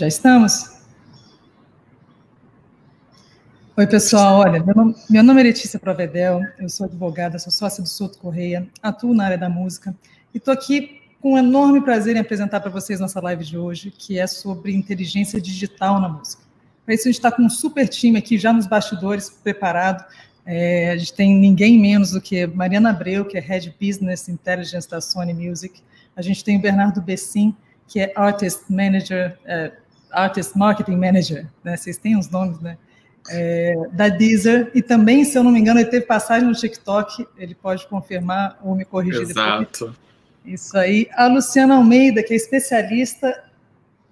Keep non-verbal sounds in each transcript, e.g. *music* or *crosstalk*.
Já estamos? Oi, pessoal. Olha, meu nome, meu nome é Letícia Provedel, eu sou advogada, sou sócia do Souto Correia, atuo na área da música e estou aqui com um enorme prazer em apresentar para vocês nossa live de hoje, que é sobre inteligência digital na música. Para isso, a gente está com um super time aqui já nos bastidores preparado. É, a gente tem ninguém menos do que Mariana Abreu, que é Head Business Intelligence da Sony Music. A gente tem o Bernardo Bessin, que é Artist Manager, uh, Artist Marketing Manager, né? Vocês têm os nomes, né? É, da Deezer, e também, se eu não me engano, ele teve passagem no TikTok, ele pode confirmar ou me corrigir Exato. depois. Isso aí. A Luciana Almeida, que é especialista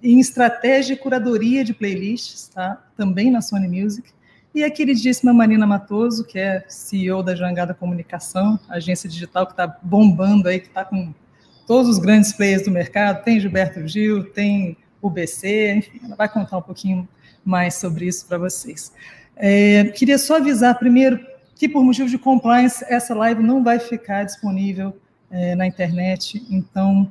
em estratégia e curadoria de playlists, tá? Também na Sony Music. E a queridíssima Marina Matoso, que é CEO da Jangada Comunicação, agência digital que está bombando aí, que está com todos os grandes players do mercado, tem Gilberto Gil, tem o BC, enfim, ela vai contar um pouquinho mais sobre isso para vocês. É, queria só avisar primeiro que, por motivo de compliance, essa live não vai ficar disponível é, na internet, então,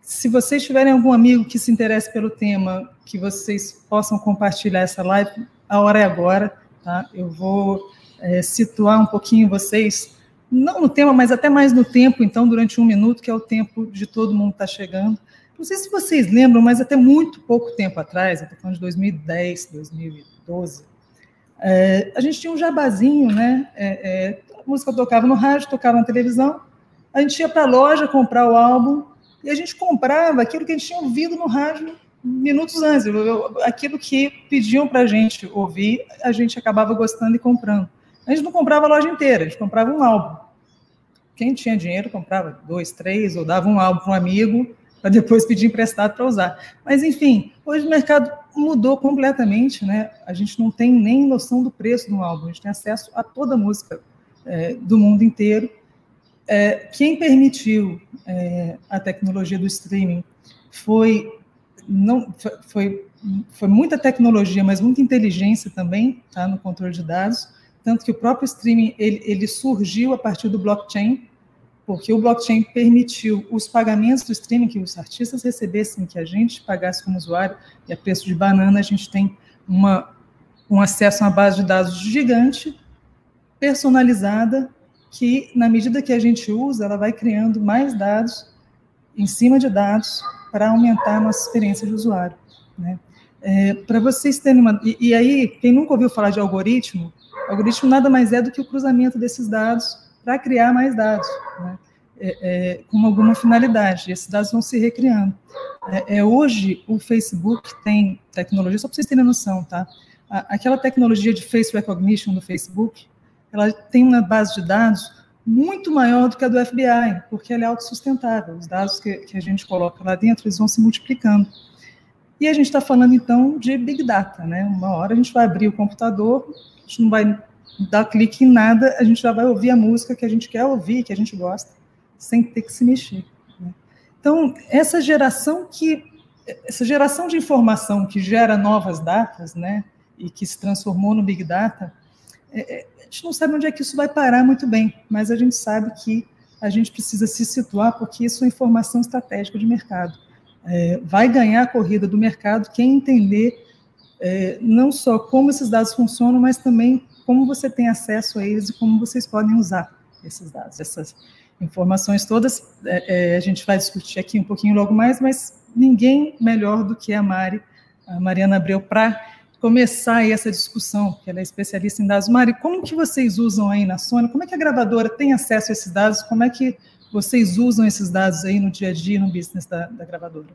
se vocês tiverem algum amigo que se interesse pelo tema, que vocês possam compartilhar essa live, a hora é agora, tá? Eu vou é, situar um pouquinho vocês não no tema, mas até mais no tempo, então, durante um minuto, que é o tempo de todo mundo estar tá chegando. Não sei se vocês lembram, mas até muito pouco tempo atrás, eu estou falando de 2010, 2012, é, a gente tinha um jabazinho, né? É, é, a música tocava no rádio, tocava na televisão, a gente ia para a loja comprar o álbum e a gente comprava aquilo que a gente tinha ouvido no rádio minutos antes, aquilo que pediam para a gente ouvir, a gente acabava gostando e comprando. A gente não comprava a loja inteira, a gente comprava um álbum. Quem tinha dinheiro comprava dois, três, ou dava um álbum para um amigo, para depois pedir emprestado para usar. Mas, enfim, hoje o mercado mudou completamente, né? A gente não tem nem noção do preço de um álbum, a gente tem acesso a toda a música é, do mundo inteiro. É, quem permitiu é, a tecnologia do streaming foi não foi, foi muita tecnologia, mas muita inteligência também, tá, no controle de dados tanto que o próprio streaming ele, ele surgiu a partir do blockchain, porque o blockchain permitiu os pagamentos do streaming que os artistas recebessem, que a gente pagasse como usuário, e a preço de banana a gente tem uma, um acesso a uma base de dados gigante, personalizada, que na medida que a gente usa, ela vai criando mais dados em cima de dados para aumentar a nossa experiência de usuário. Né? É, para vocês terem uma. E, e, aí, quem nunca ouviu falar de algoritmo, algoritmo nada mais é do que o cruzamento desses dados para criar mais dados, né? é, é, com alguma finalidade. Esses dados vão se recriando. É, é, hoje, o Facebook tem tecnologia, só para vocês terem noção, tá? aquela tecnologia de face recognition do Facebook, ela tem uma base de dados muito maior do que a do FBI, porque ela é autossustentável. Os dados que, que a gente coloca lá dentro, eles vão se multiplicando. E a gente está falando, então, de Big Data, né? Uma hora a gente vai abrir o computador, a gente não vai dar clique em nada, a gente já vai ouvir a música que a gente quer ouvir, que a gente gosta, sem ter que se mexer. Né? Então, essa geração que essa geração de informação que gera novas datas, né, e que se transformou no Big Data, é, é, a gente não sabe onde é que isso vai parar muito bem, mas a gente sabe que a gente precisa se situar porque isso é informação estratégica de mercado é, vai ganhar a corrida do mercado quem entender é, não só como esses dados funcionam, mas também como você tem acesso a eles e como vocês podem usar esses dados, essas informações todas. É, é a gente vai discutir aqui um pouquinho logo mais, mas ninguém melhor do que a Mari, a Mariana Abreu, para começar essa discussão, que ela é especialista em dados. Mari, como que vocês usam aí na Sony? Como é que a gravadora tem acesso a esses dados? Como é que vocês usam esses dados aí no dia a dia, no business da, da gravadora?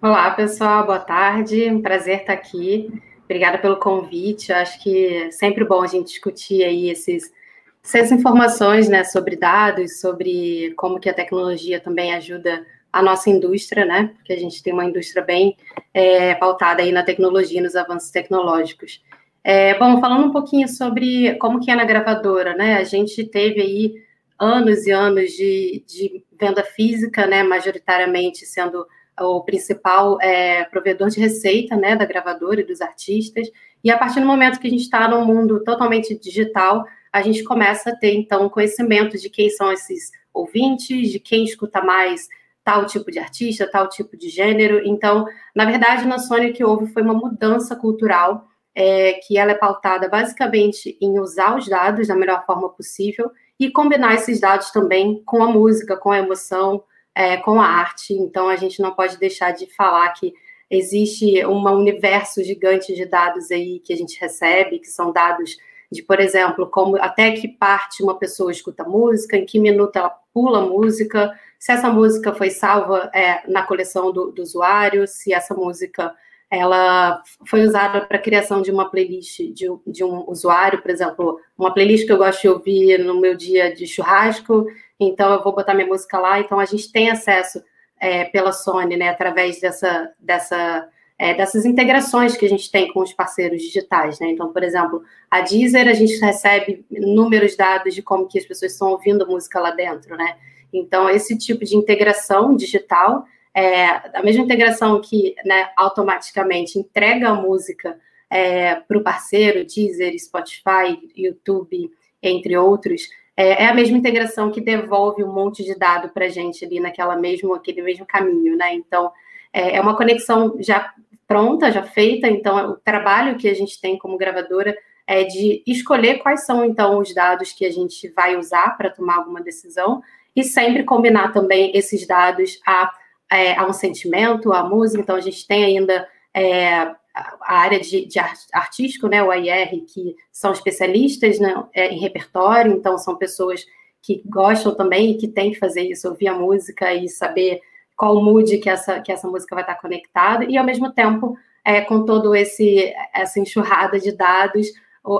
Olá, pessoal, boa tarde. Um prazer estar aqui. Obrigada pelo convite. Eu acho que é sempre bom a gente discutir aí esses, essas informações né, sobre dados, sobre como que a tecnologia também ajuda a nossa indústria, né? Porque a gente tem uma indústria bem é, pautada aí na tecnologia, nos avanços tecnológicos. É, bom, falando um pouquinho sobre como que é na gravadora, né? A gente teve aí anos e anos de, de venda física, né, majoritariamente sendo o principal é, provedor de receita né, da gravadora e dos artistas. E a partir do momento que a gente está num mundo totalmente digital, a gente começa a ter, então, conhecimento de quem são esses ouvintes, de quem escuta mais tal tipo de artista, tal tipo de gênero. Então, na verdade, na Sony o que houve foi uma mudança cultural, é, que ela é pautada basicamente em usar os dados da melhor forma possível e combinar esses dados também com a música, com a emoção, é, com a arte. Então, a gente não pode deixar de falar que existe um universo gigante de dados aí que a gente recebe, que são dados de, por exemplo, como até que parte uma pessoa escuta música, em que minuto ela pula música, se essa música foi salva é, na coleção do, do, usuário, se essa música ela foi usada para a criação de uma playlist de, de, um usuário, por exemplo, uma playlist que eu gosto de ouvir no meu dia de churrasco, então eu vou botar minha música lá, então a gente tem acesso é, pela Sony, né, através dessa, dessa é, dessas integrações que a gente tem com os parceiros digitais, né? Então, por exemplo, a Deezer, a gente recebe inúmeros dados de como que as pessoas estão ouvindo música lá dentro, né? Então, esse tipo de integração digital, é, a mesma integração que né, automaticamente entrega a música é, para o parceiro, Deezer, Spotify, YouTube, entre outros, é, é, a mesma integração que devolve um monte de dado para a gente ali naquela mesmo, aquele mesmo caminho, né? Então, é, é uma conexão já pronta, já feita, então o trabalho que a gente tem como gravadora é de escolher quais são então os dados que a gente vai usar para tomar alguma decisão e sempre combinar também esses dados a, é, a um sentimento, a música. Então a gente tem ainda é, a área de, de, artístico, né, o AIR, que são especialistas né, é, em repertório, então são pessoas que gostam também e que têm que fazer isso, ouvir a música e saber qual mood que essa, que essa música vai estar conectada, e ao mesmo tempo, é, com todo esse essa enxurrada de dados,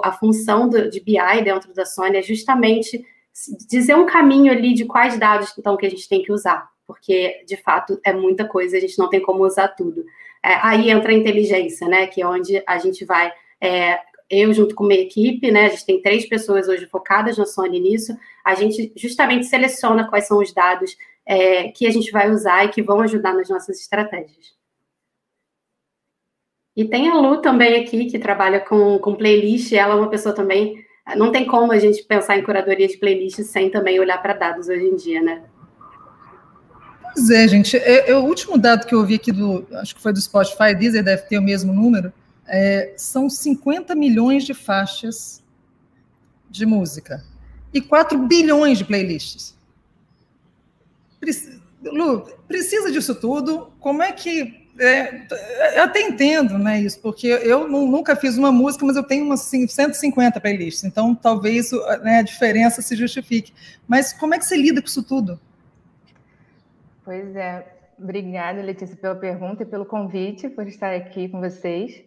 a função do, de BI dentro da Sony é justamente dizer um caminho ali de quais dados então que a gente tem que usar, porque de fato é muita coisa, a gente não tem como usar tudo. É, aí entra a inteligência, né? Que é onde a gente vai. É, eu junto com minha equipe, né? A gente tem três pessoas hoje focadas na Sony nisso. A gente justamente seleciona quais são os dados é, que a gente vai usar e que vão ajudar nas nossas estratégias. E tem a Lu também aqui, que trabalha com, com playlist, ela é uma pessoa também. Não tem como a gente pensar em curadoria de playlist sem também olhar para dados hoje em dia, né? Pois é, gente. É, é, o último dado que eu vi aqui do, acho que foi do Spotify, Deezer deve ter o mesmo número, é, são 50 milhões de faixas de música e 4 bilhões de playlists. Lu, precisa disso tudo? Como é que. É, eu até entendo né, isso, porque eu nunca fiz uma música, mas eu tenho umas 150 playlists, então talvez né, a diferença se justifique. Mas como é que você lida com isso tudo? Pois é, obrigada, Letícia, pela pergunta e pelo convite, por estar aqui com vocês.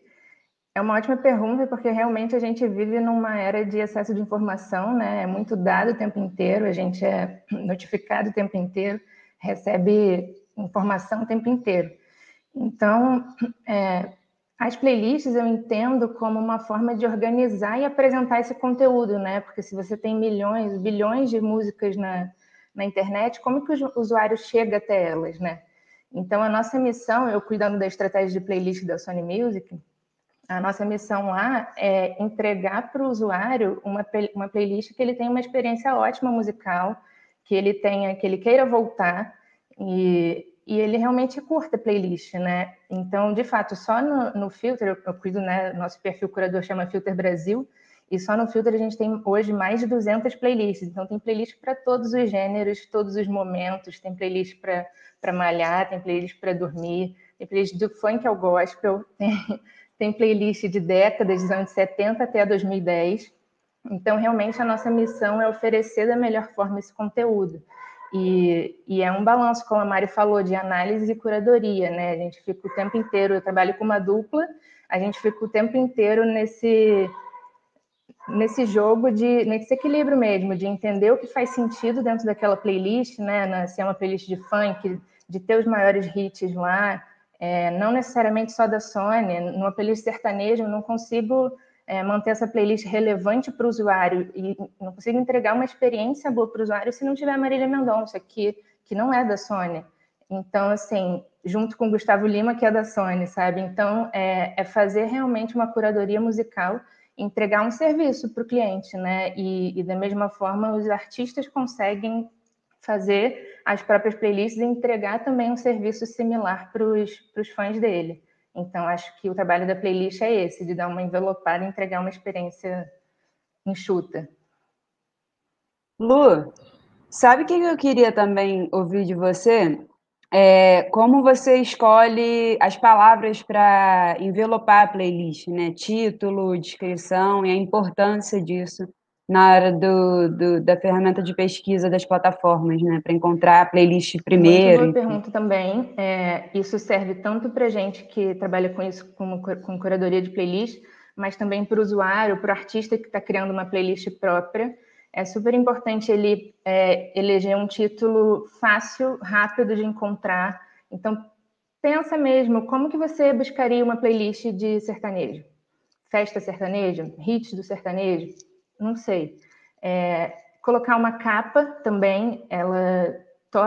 É uma ótima pergunta, porque realmente a gente vive numa era de acesso de informação, né? É muito dado o tempo inteiro, a gente é notificado o tempo inteiro, recebe informação o tempo inteiro. Então, é, as playlists eu entendo como uma forma de organizar e apresentar esse conteúdo, né? Porque se você tem milhões, bilhões de músicas na, na internet, como que o usuário chega até elas, né? Então, a nossa missão, eu cuidando da estratégia de playlist da Sony Music, a nossa missão lá é entregar para o usuário uma, uma playlist que ele tenha uma experiência ótima musical, que ele tenha, que ele queira voltar e, e ele realmente curta a playlist, né? Então, de fato, só no, no Filter, eu, eu cuido, né? Nosso perfil curador chama Filter Brasil, e só no Filter a gente tem hoje mais de 200 playlists. Então, tem playlist para todos os gêneros, todos os momentos. Tem playlist para malhar, tem playlist para dormir, tem playlist do funk ao gospel, *laughs* tem, tem playlist de décadas, dos anos 70 até 2010. Então, realmente, a nossa missão é oferecer da melhor forma esse conteúdo. E, e, é um balanço, como a Mari falou, de análise e curadoria, né? A gente fica o tempo inteiro, eu trabalho com uma dupla, a gente fica o tempo inteiro nesse, nesse jogo, de, nesse equilíbrio mesmo, de entender o que faz sentido dentro daquela playlist, né? Se é uma playlist de funk, de ter os maiores hits lá, é, não necessariamente só da Sony, numa playlist sertaneja eu não consigo é, manter essa playlist relevante para o usuário e não consigo entregar uma experiência boa para o usuário se não tiver Marília Mendonça, que, que não é da Sony. Então, assim, junto com o Gustavo Lima, que é da Sony, sabe? Então, é, é fazer realmente uma curadoria musical, entregar um serviço para o cliente, né? E, e, da mesma forma, os artistas conseguem fazer as próprias playlists e entregar também um serviço similar para os fãs dele. Então, acho que o trabalho da playlist é esse, de dar uma envelopada e entregar uma experiência enxuta. Lu, sabe o que eu queria também ouvir de você? É, como você escolhe as palavras para envelopar a playlist, né? Título, descrição e a importância disso na hora do, do da ferramenta de pesquisa das plataformas, né? Para encontrar a playlist primeiro. Uma pergunta também. É, isso serve tanto para gente que trabalha com isso como com curadoria de playlist, mas também para o usuário, para o artista que está criando uma playlist própria é super importante ele é, eleger um título fácil, rápido de encontrar. Então, pensa mesmo, como que você buscaria uma playlist de sertanejo? Festa sertaneja? Hits do sertanejo? Não sei. É, colocar uma capa também, ela to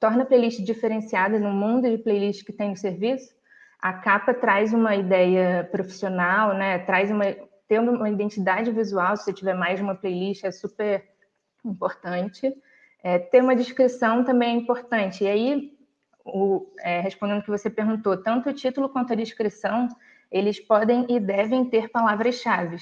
torna a playlist diferenciada no mundo de playlist que tem no serviço. A capa traz uma ideia profissional, né? Traz uma tendo uma identidade visual, se você tiver mais de uma playlist, é super importante. É, ter uma descrição também é importante. E aí, o, é, respondendo o que você perguntou, tanto o título quanto a descrição, eles podem e devem ter palavras-chave.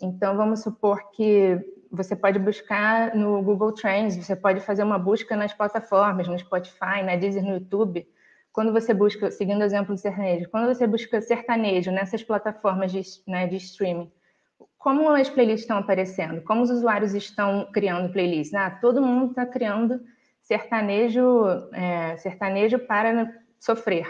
Então, vamos supor que você pode buscar no Google Trends, você pode fazer uma busca nas plataformas, no Spotify, na Deezer, no YouTube. Quando você busca, seguindo o exemplo do sertanejo, quando você busca sertanejo nessas plataformas de, né, de streaming, como as playlists estão aparecendo? Como os usuários estão criando playlists? Ah, todo mundo está criando sertanejo, é, sertanejo para sofrer.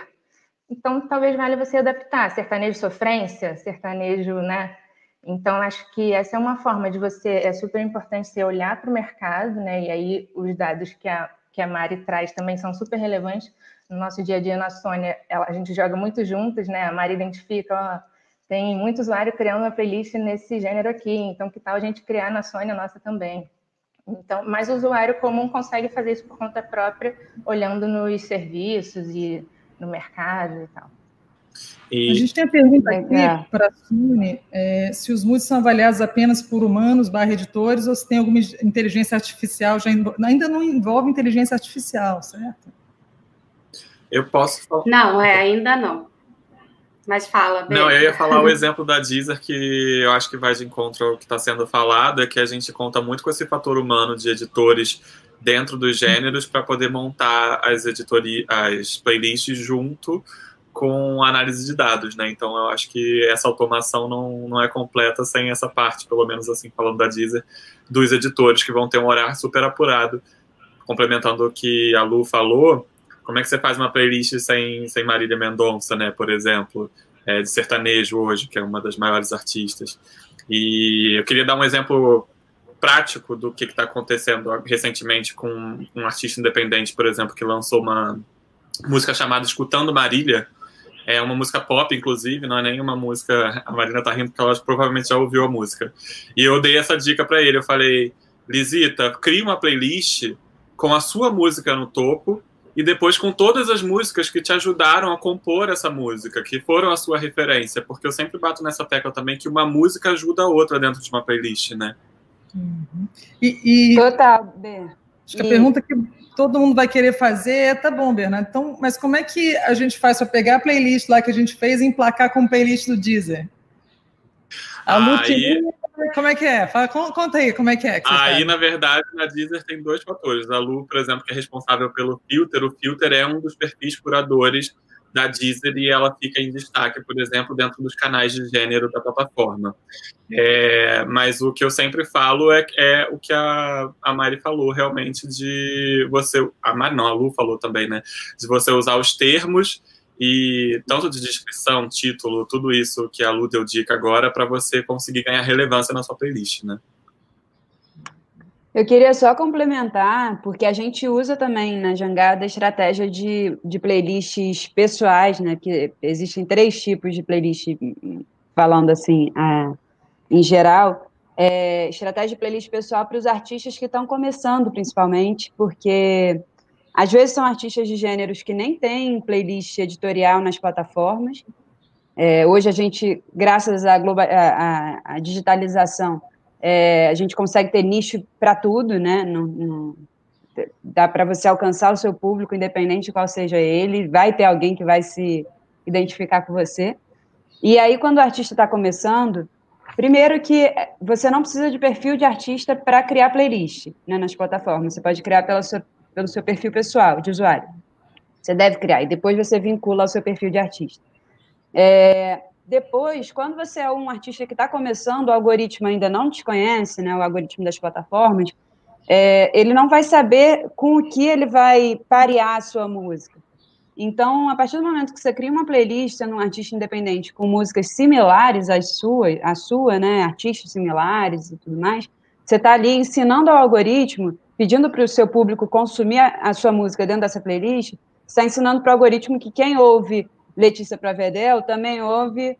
Então, talvez valha você adaptar sertanejo sofrência, sertanejo, né? Então, acho que essa é uma forma de você. É super importante você olhar para o mercado, né? E aí, os dados que a, que a Mari traz também são super relevantes. No nosso dia a dia, na Sônia, ela, a gente joga muito juntos, né? A Mari identifica, ó, tem muito usuário criando uma playlist nesse gênero aqui, então que tal a gente criar na Sônia nossa também? Então, mas o usuário comum consegue fazer isso por conta própria, olhando nos serviços e no mercado e tal. E... A gente tem a pergunta aqui é. para a Sune, é, se os moods são avaliados apenas por humanos, barra editores, ou se tem alguma inteligência artificial, já ainda não envolve inteligência artificial, certo? Eu posso falar. Não, é, ainda não. Mas fala, Não, eu ia falar o *laughs* exemplo da Deezer, que eu acho que vai de encontro ao que está sendo falado, é que a gente conta muito com esse fator humano de editores dentro dos gêneros para poder montar as editorias, as playlists junto com análise de dados, né? Então eu acho que essa automação não, não é completa sem essa parte, pelo menos assim, falando da Deezer, dos editores que vão ter um horário super apurado. Complementando o que a Lu falou, como é que você faz uma playlist sem, sem Marília Mendonça, né, por exemplo, é, de sertanejo hoje, que é uma das maiores artistas. E eu queria dar um exemplo prático do que está acontecendo recentemente com um artista independente, por exemplo, que lançou uma música chamada Escutando Marília. É uma música pop, inclusive, não é nem uma música. A Marina tá rindo porque ela provavelmente já ouviu a música. E eu dei essa dica para ele. Eu falei, Lisita, crie uma playlist com a sua música no topo e depois com todas as músicas que te ajudaram a compor essa música, que foram a sua referência, porque eu sempre bato nessa tecla também que uma música ajuda a outra dentro de uma playlist, né? Uhum. E, e, Total, B. Acho que a pergunta que todo mundo vai querer fazer é, tá bom, Bernardo, então, mas como é que a gente faz para pegar a playlist lá que a gente fez e emplacar com a playlist do Deezer? A Aí... Como é que é? Fala, conta aí, como é que é? Que aí, na verdade, na Deezer tem dois fatores. A Lu, por exemplo, que é responsável pelo filter, o filter é um dos perfis curadores da Deezer e ela fica em destaque, por exemplo, dentro dos canais de gênero da plataforma. É, mas o que eu sempre falo é, é o que a, a Mari falou, realmente, de você. A Mari, não, a Lu falou também, né? De você usar os termos e tanto de descrição, título, tudo isso que a Lu deu dica agora para você conseguir ganhar relevância na sua playlist, né? Eu queria só complementar, porque a gente usa também na Jangada a estratégia de, de playlists pessoais, né? Que existem três tipos de playlist, falando assim, em geral. É, estratégia de playlist pessoal para os artistas que estão começando, principalmente, porque às vezes são artistas de gêneros que nem têm playlist editorial nas plataformas. É, hoje a gente, graças à, à, à digitalização, é, a gente consegue ter nicho para tudo, né? No, no, dá para você alcançar o seu público, independente de qual seja ele, vai ter alguém que vai se identificar com você. E aí, quando o artista está começando, primeiro que você não precisa de perfil de artista para criar playlist né, nas plataformas, você pode criar pela sua, pelo seu perfil pessoal, de usuário. Você deve criar, e depois você vincula ao seu perfil de artista. É, depois, quando você é um artista que está começando, o algoritmo ainda não te conhece, né, o algoritmo das plataformas, é, ele não vai saber com o que ele vai parear a sua música. Então, a partir do momento que você cria uma playlist num artista independente com músicas similares às suas, à sua, né, artistas similares e tudo mais, você está ali ensinando ao algoritmo, pedindo para o seu público consumir a, a, sua música dentro dessa playlist, está ensinando para o algoritmo que quem ouve Letícia Pravedel também ouve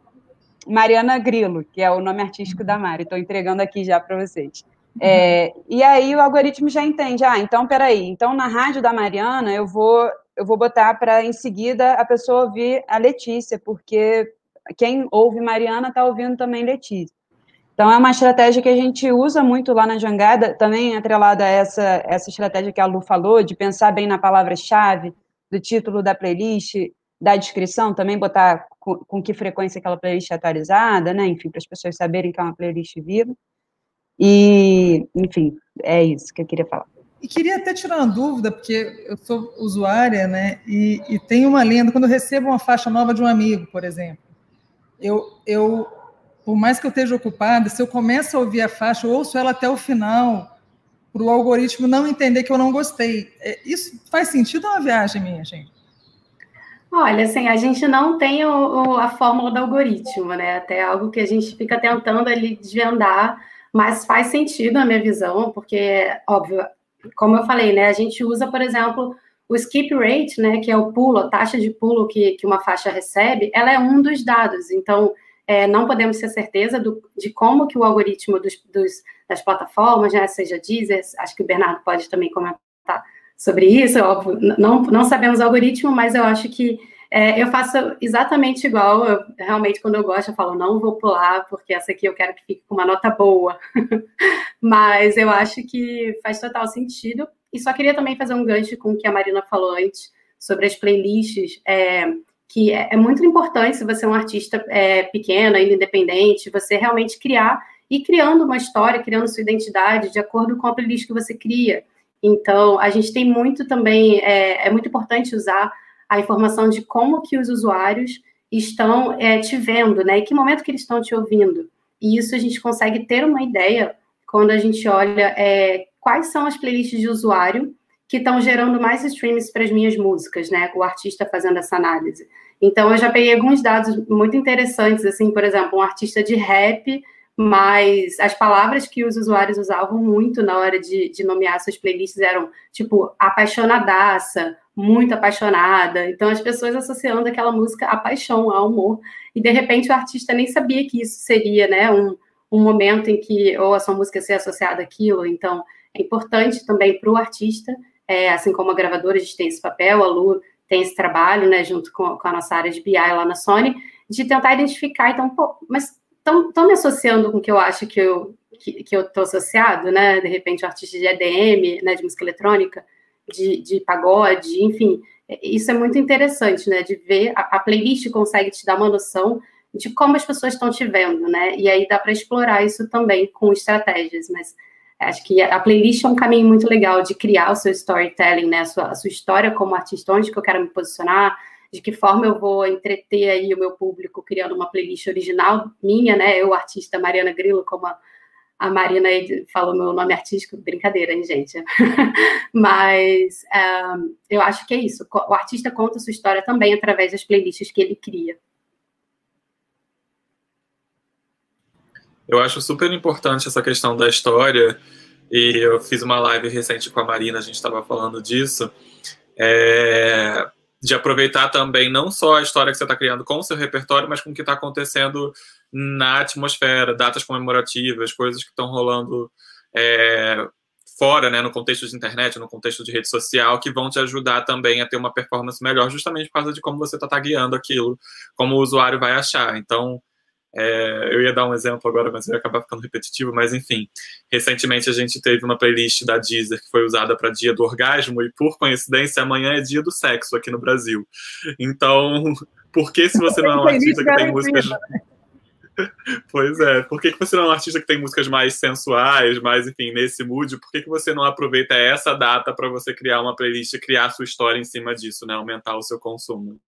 Mariana Grilo, que é o nome artístico da Mari. Estou entregando aqui já para vocês. É, e aí o algoritmo já entende, ah, então peraí, então na rádio da Mariana eu vou eu vou botar para em seguida a pessoa ouvir a Letícia, porque quem ouve Mariana está ouvindo também Letícia. Então é uma estratégia que a gente usa muito lá na Jangada, também atrelada a essa, essa estratégia que a Lu falou, de pensar bem na palavra-chave, do título da playlist, da descrição, também botar com, com que frequência aquela playlist é atualizada, né? Enfim, para as pessoas saberem que é uma playlist viva. E, enfim, é isso que eu queria falar. E queria até tirar uma dúvida, porque eu sou usuária, né? E, e tem uma lenda, quando eu recebo uma faixa nova de um amigo, por exemplo, eu, eu, por mais que eu esteja ocupada, se eu começo a ouvir a faixa, eu ouço ela até o final, para o algoritmo não entender que eu não gostei. É, isso faz sentido uma viagem minha, gente? Olha, assim, a gente não tem o, o, a fórmula do algoritmo, né? Até algo que a gente fica tentando ali desvendar mas faz sentido na minha visão, porque, óbvio, como eu falei, né, a gente usa, por exemplo, o skip rate, né, que é o pulo, a taxa de pulo que, que uma faixa recebe, ela é um dos dados. Então, é, não podemos ter certeza do, de como que o algoritmo dos, dos, das plataformas, né, seja Deezer, acho que o Bernardo pode também comentar sobre isso, óbvio, não, não sabemos o algoritmo, mas eu acho que é, eu faço exatamente igual. Eu, realmente, quando eu gosto, eu falo, não vou pular, porque essa aqui eu quero que fique com uma nota boa. *laughs* Mas eu acho que faz total sentido. E só queria também fazer um gancho com o que a Marina falou antes sobre as playlists. É, que é, é, muito importante se você é um artista é, pequeno, ainda independente, você realmente criar e criando uma história, criando sua identidade de acordo com a playlist que você cria. Então, a gente tem muito também, é, é muito importante usar a informação de como que os usuários estão é, te vendo, né? E que momento que eles estão te ouvindo. E isso a gente consegue ter uma ideia quando a gente olha é, quais são as playlists de usuário que estão gerando mais streams para as minhas músicas, né? O artista fazendo essa análise. Então, eu já peguei alguns dados muito interessantes, assim, por exemplo, um artista de rap, mas as palavras que os usuários usavam muito na hora de, de nomear suas playlists eram, tipo, apaixonadaça, muito apaixonada. Então, as pessoas associando aquela música à paixão, ao amor. E, de repente, o artista nem sabia que isso seria, né, um, um momento em que, ou a sua música ser associada àquilo. Então, é importante também para o artista, é, assim como a gravadora, a gente tem esse papel, a Lu tem esse trabalho, né, junto com, com a nossa área de BI lá na Sony, de tentar identificar, então, pô, mas estão me associando com o que eu acho que eu que, que eu estou associado, né? De repente, artista de EDM, né, de música eletrônica, de, de pagode, enfim, isso é muito interessante, né? De ver a, a playlist consegue te dar uma noção de como as pessoas estão te vendo, né? E aí dá para explorar isso também com estratégias, mas acho que a playlist é um caminho muito legal de criar o seu storytelling, né? A sua, a sua história como artista, onde que eu quero me posicionar, de que forma eu vou entreter aí o meu público criando uma playlist original minha, né? Eu, artista Mariana Grillo, como a a Marina falou meu nome artístico, brincadeira, hein, gente? *laughs* Mas um, eu acho que é isso. O artista conta sua história também através das playlists que ele cria. Eu acho super importante essa questão da história, e eu fiz uma live recente com a Marina, a gente estava falando disso, é, de aproveitar também não só a história que você está criando com o seu repertório, mas com o que está acontecendo na atmosfera, datas comemorativas, coisas que estão rolando é, fora, né, no contexto de internet, no contexto de rede social, que vão te ajudar também a ter uma performance melhor, justamente por causa de como você está tagueando aquilo, como o usuário vai achar. Então, É, eu ia dar um exemplo agora, mas eu ia acabar ficando repetitivo, mas enfim. Recentemente a gente teve uma playlist da Deezer que foi usada para dia do orgasmo, e por coincidência, amanhã é dia do sexo aqui no Brasil. Então, *laughs* por que se você não é um artista que tem músicas. *laughs* Pois é, por que, que você não é um artista que tem músicas mais sensuais, mais, enfim, nesse mood? Por que, que você não aproveita essa data para você criar uma playlist e criar a sua história em cima disso, né? Aumentar o seu consumo?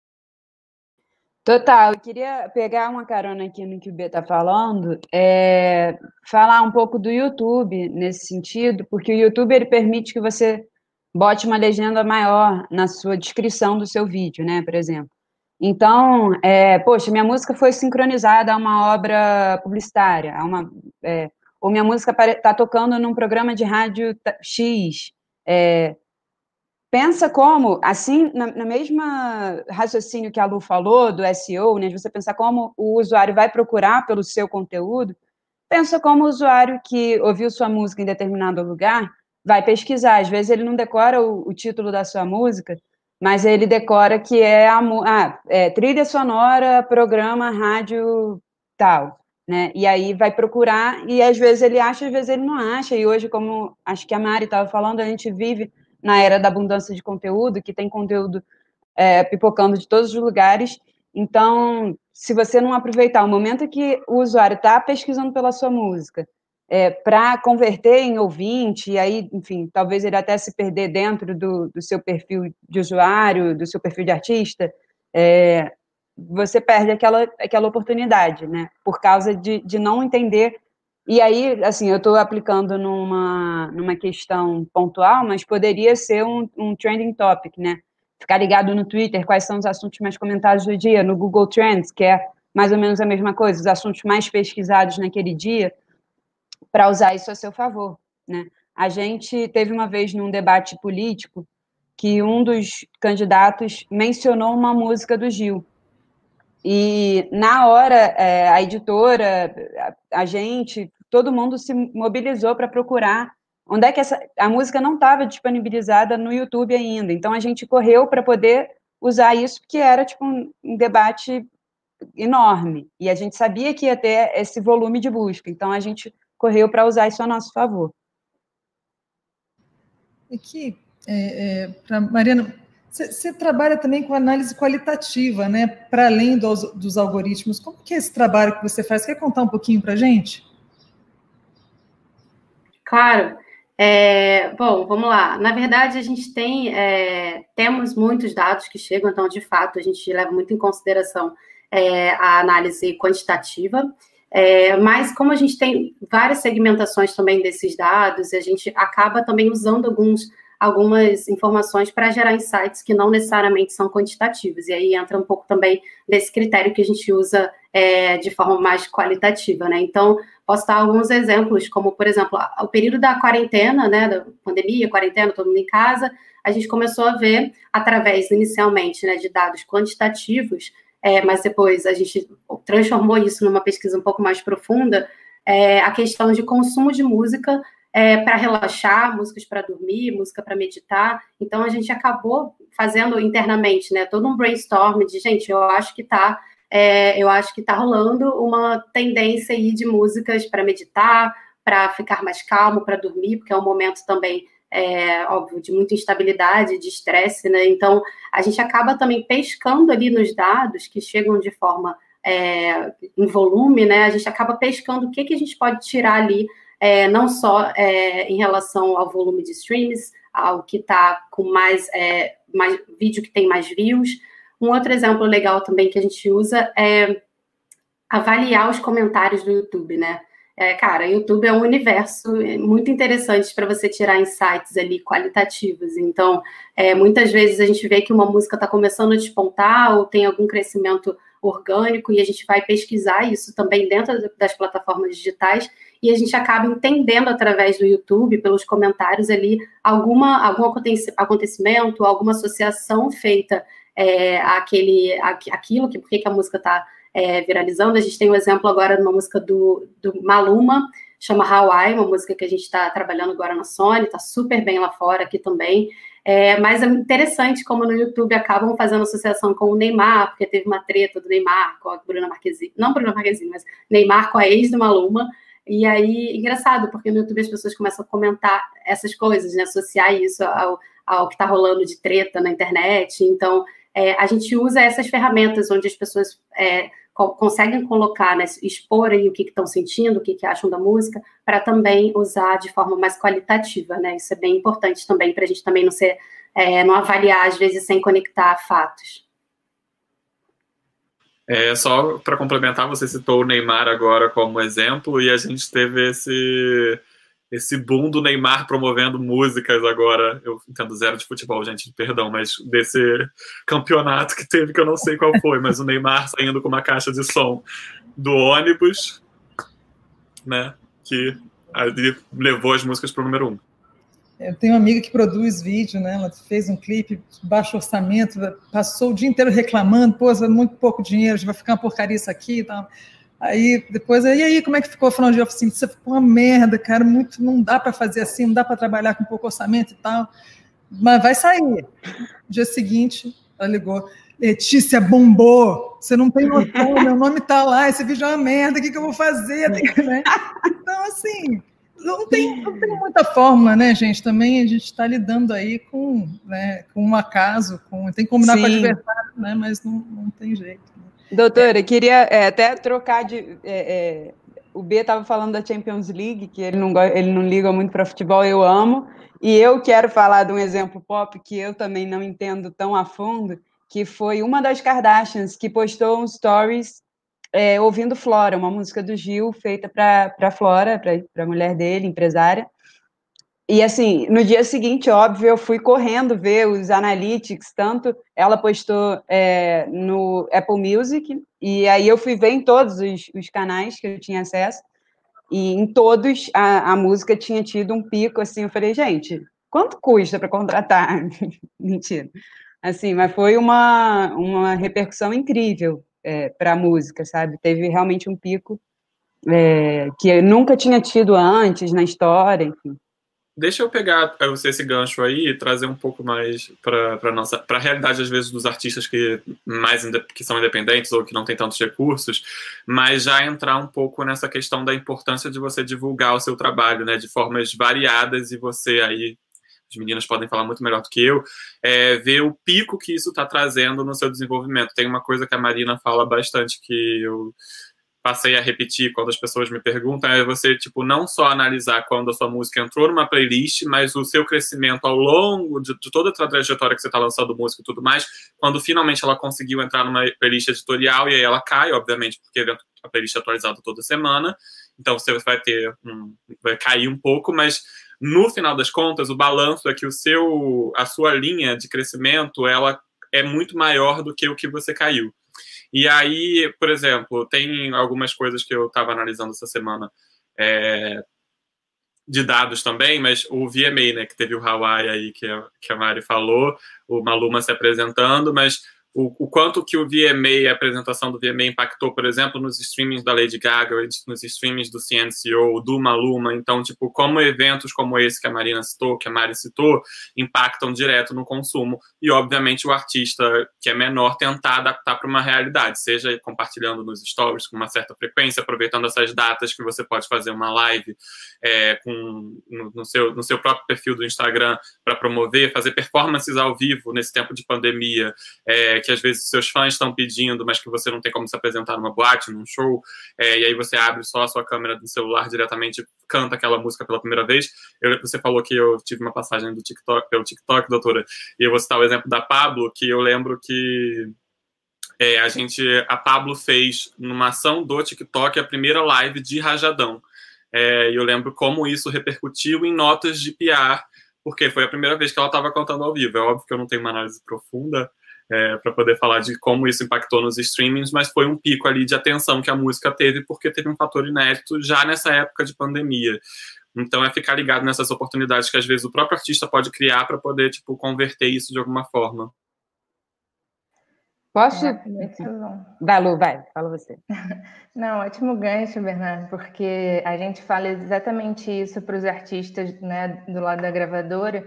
Total, eu queria pegar uma carona aqui no que o B está falando, é, falar um pouco do YouTube nesse sentido, porque o YouTube ele permite que você bote uma legenda maior na sua descrição do seu vídeo, né, por exemplo. Então, é, poxa, minha música foi sincronizada a uma obra publicitária, a uma, é, ou minha música está tocando num programa de rádio X. É, pensa como, assim, na, na, mesma raciocínio que a Lu falou do SEO, né, de você pensar como o usuário vai procurar pelo seu conteúdo, pensa como o usuário que ouviu sua música em determinado lugar vai pesquisar. Às vezes ele não decora o, o título da sua música, mas ele decora que é a ah, é, trilha sonora, programa, rádio, tal, né? E aí vai procurar e às vezes ele acha, às vezes ele não acha. E hoje, como acho que a Mari estava falando, a gente vive na era da abundância de conteúdo, que tem conteúdo é, pipocando de todos os lugares. Então, se você não aproveitar o momento que o usuário está pesquisando pela sua música, é, para converter em ouvinte, e aí, enfim, talvez ele até se perder dentro do, do seu perfil de usuário, do seu perfil de artista, é, você perde aquela, aquela oportunidade, né? Por causa de, de não entender. E aí, assim, eu estou aplicando numa, numa questão pontual, mas poderia ser um, um trending topic, né? Ficar ligado no Twitter, quais são os assuntos mais comentados do dia, no Google Trends, que é mais ou menos a mesma coisa, os assuntos mais pesquisados naquele dia para usar isso a seu favor. Né? A gente teve uma vez num debate político que um dos candidatos mencionou uma música do Gil. E na hora, é, a editora, a, a, gente, todo mundo se mobilizou para procurar onde é que essa, a música não estava disponibilizada no YouTube ainda. Então a gente correu para poder usar isso, porque era tipo um, um debate enorme. E a gente sabia que ia ter esse volume de busca. Então a gente correu para usar isso a nosso favor. Aqui, é, é, para Mariana, você trabalha também com análise qualitativa, né? Para além dos, dos, algoritmos. Como que é esse trabalho que você faz? Quer contar um pouquinho para a gente? Claro. É, bom, vamos lá. Na verdade, a gente tem é, temos muitos dados que chegam, então, de fato, a gente leva muito em consideração é, a análise quantitativa. É, mas como a gente tem várias segmentações também desses dados, a gente acaba também usando alguns, algumas informações para gerar insights que não necessariamente são quantitativos. E aí entra um pouco também desse critério que a gente usa é, de forma mais qualitativa, né? Então, posso dar alguns exemplos, como, por exemplo, o período da quarentena, né, da pandemia, quarentena, todo mundo em casa, a gente começou a ver, através, inicialmente, né, de dados quantitativos, é, mas depois a gente transformou isso numa pesquisa um pouco mais profunda, é, a questão de consumo de música é, para relaxar, músicas para dormir, música para meditar. Então a gente acabou fazendo internamente, né, todo um brainstorm de gente, eu acho que está é, eu acho que está rolando uma tendência aí de músicas para meditar, para ficar mais calmo, para dormir, porque é um momento também é, óbvio, de muita instabilidade, de estresse, né? Então, a gente acaba também pescando ali nos dados que chegam de forma é, em volume, né? A gente acaba pescando o que, que a gente pode tirar ali, é, não só é, em relação ao volume de streams, ao que está com mais, é, mais vídeo que tem mais views. Um outro exemplo legal também que a gente usa é avaliar os comentários do YouTube, né? É, cara, YouTube é um universo muito interessante para você tirar insights ali qualitativos. Então, é, muitas vezes a gente vê que uma música está começando a despontar ou tem algum crescimento orgânico e a gente vai pesquisar isso também dentro das plataformas digitais e a gente acaba entendendo através do YouTube, pelos comentários ali, alguma, algum acontecimento, alguma associação feita é, àquele, aquilo, que por que a música está é, viralizando. A gente tem um exemplo agora de uma música do, do Maluma, chama Hawaii, uma música que a gente está trabalhando agora na Sony, está super bem lá fora aqui também. É, mas é interessante como no YouTube acabam fazendo associação com o Neymar, porque teve uma treta do Neymar com a Bruna Marquezine, não Bruna Marquezine, mas Neymar com a ex do Maluma. E aí, engraçado, porque no YouTube as pessoas começam a comentar essas coisas, né? Associar isso ao, ao que está rolando de treta na internet. Então, é, a gente usa essas ferramentas onde as pessoas é, co conseguem colocar, né, expor aí o que estão sentindo, o que, que acham da música, para também usar de forma mais qualitativa, né? Isso é bem importante também para a gente também não ser, é, não avaliar às vezes sem conectar fatos. É, só para complementar, você citou o Neymar agora como exemplo e a gente teve esse esse boom do Neymar promovendo músicas agora. Eu entendo zero de futebol, gente, perdão, mas desse campeonato que teve, que eu não sei qual foi, mas o Neymar saindo com uma caixa de som do ônibus, né? Que ali levou as músicas para o número um. Eu tenho uma amiga que produz vídeo, né? Ela fez um clipe baixo orçamento, passou o dia inteiro reclamando, pô, muito pouco dinheiro, vai ficar uma porcaria isso aqui e tal. Aí depois, e aí, como é que ficou falando de oficina? Você ficou uma merda, cara, muito, não dá para fazer assim, não dá para trabalhar com pouco orçamento e tal. Mas vai sair. Dia seguinte, ela ligou. Letícia bombou, você não tem noção, meu nome tá lá, esse vídeo é uma merda, o que, que eu vou fazer? *laughs* Né? Então, assim, não tem, não tem muita fórmula, né, gente? Também a gente está lidando aí com, né, com um acaso, com, tem que combinar Sim. com o adversário, né, mas não, não tem jeito. Doutora, queria é, até trocar de. É, é, o B estava falando da Champions League, que ele não, ele não liga muito para futebol, eu amo. E eu quero falar de um exemplo pop que eu também não entendo tão a fundo, que foi uma das Kardashians que postou um stories é, ouvindo Flora, uma música do Gil feita para Flora, para a mulher dele, empresária. E assim, no dia seguinte, óbvio, eu fui correndo ver os analytics, tanto ela postou é, no Apple Music, e aí eu fui ver em todos os, os canais que eu tinha acesso, e em todos a, a, música tinha tido um pico, assim, eu falei, gente, quanto custa para contratar? *laughs* Mentira. Assim, mas foi uma, uma repercussão incrível é, para a música, sabe? Teve realmente um pico é, que eu nunca tinha tido antes na história, enfim. Deixa eu pegar você esse gancho aí e trazer um pouco mais para nossa para a realidade às vezes dos artistas que mais que são independentes ou que não têm tantos recursos, mas já entrar um pouco nessa questão da importância de você divulgar o seu trabalho, né, de formas variadas e você aí as meninas podem falar muito melhor do que eu, é, ver o pico que isso está trazendo no seu desenvolvimento. Tem uma coisa que a Marina fala bastante que eu passei a repetir quando as pessoas me perguntam é você tipo não só analisar quando a sua música entrou numa playlist, mas o seu crescimento ao longo de, de toda a trajetória que você está lançando música e tudo mais, quando finalmente ela conseguiu entrar numa playlist editorial e aí ela cai, obviamente, porque a playlist é atualizada toda semana, então você vai ter um, vai cair um pouco, mas no final das contas o balanço é que o seu a sua linha de crescimento ela é muito maior do que o que você caiu. E aí, por exemplo, tem algumas coisas que eu estava analisando essa semana é, de dados também, mas o VMA, né, que teve o Hawaii aí, que que a Mari falou, o Maluma se apresentando, mas o, o, quanto que o VMA, a apresentação do VMA impactou, por exemplo, nos streamings da Lady Gaga, nos streamings do CNCO, do Maluma. Então, tipo, como eventos como esse que a Marina citou, que a Mari citou, impactam direto no consumo. E, obviamente, o artista que é menor tentar adaptar para uma realidade, seja compartilhando nos stories com uma certa frequência, aproveitando essas datas que você pode fazer uma live é, com, no, no, seu, no seu próprio perfil do Instagram para promover, fazer performances ao vivo nesse tempo de pandemia. É, que às vezes seus fãs estão pedindo, mas que você não tem como se apresentar numa boate, num show, é, e aí você abre só a sua câmera do celular diretamente canta aquela música pela primeira vez. Eu, você falou que eu tive uma passagem do TikTok, pelo TikTok, doutora, e eu vou citar o exemplo da Pablo, que eu lembro que é, a gente, a Pablo fez numa ação do TikTok a primeira live de Rajadão. É, e eu lembro como isso repercutiu em notas de PR, porque foi a primeira vez que ela estava cantando ao vivo. É óbvio que eu não tenho uma análise profunda é, para poder falar de como isso impactou nos streamings, mas foi um pico ali de atenção que a música teve, porque teve um fator inédito já nessa época de pandemia. Então é ficar ligado nessas oportunidades que às vezes o próprio artista pode criar para poder tipo converter isso de alguma forma. Posso? É, vai, Lu, vai, fala você. *laughs* Não, ótimo gancho, Bernardo, porque a gente fala exatamente isso para os artistas né, do lado da gravadora,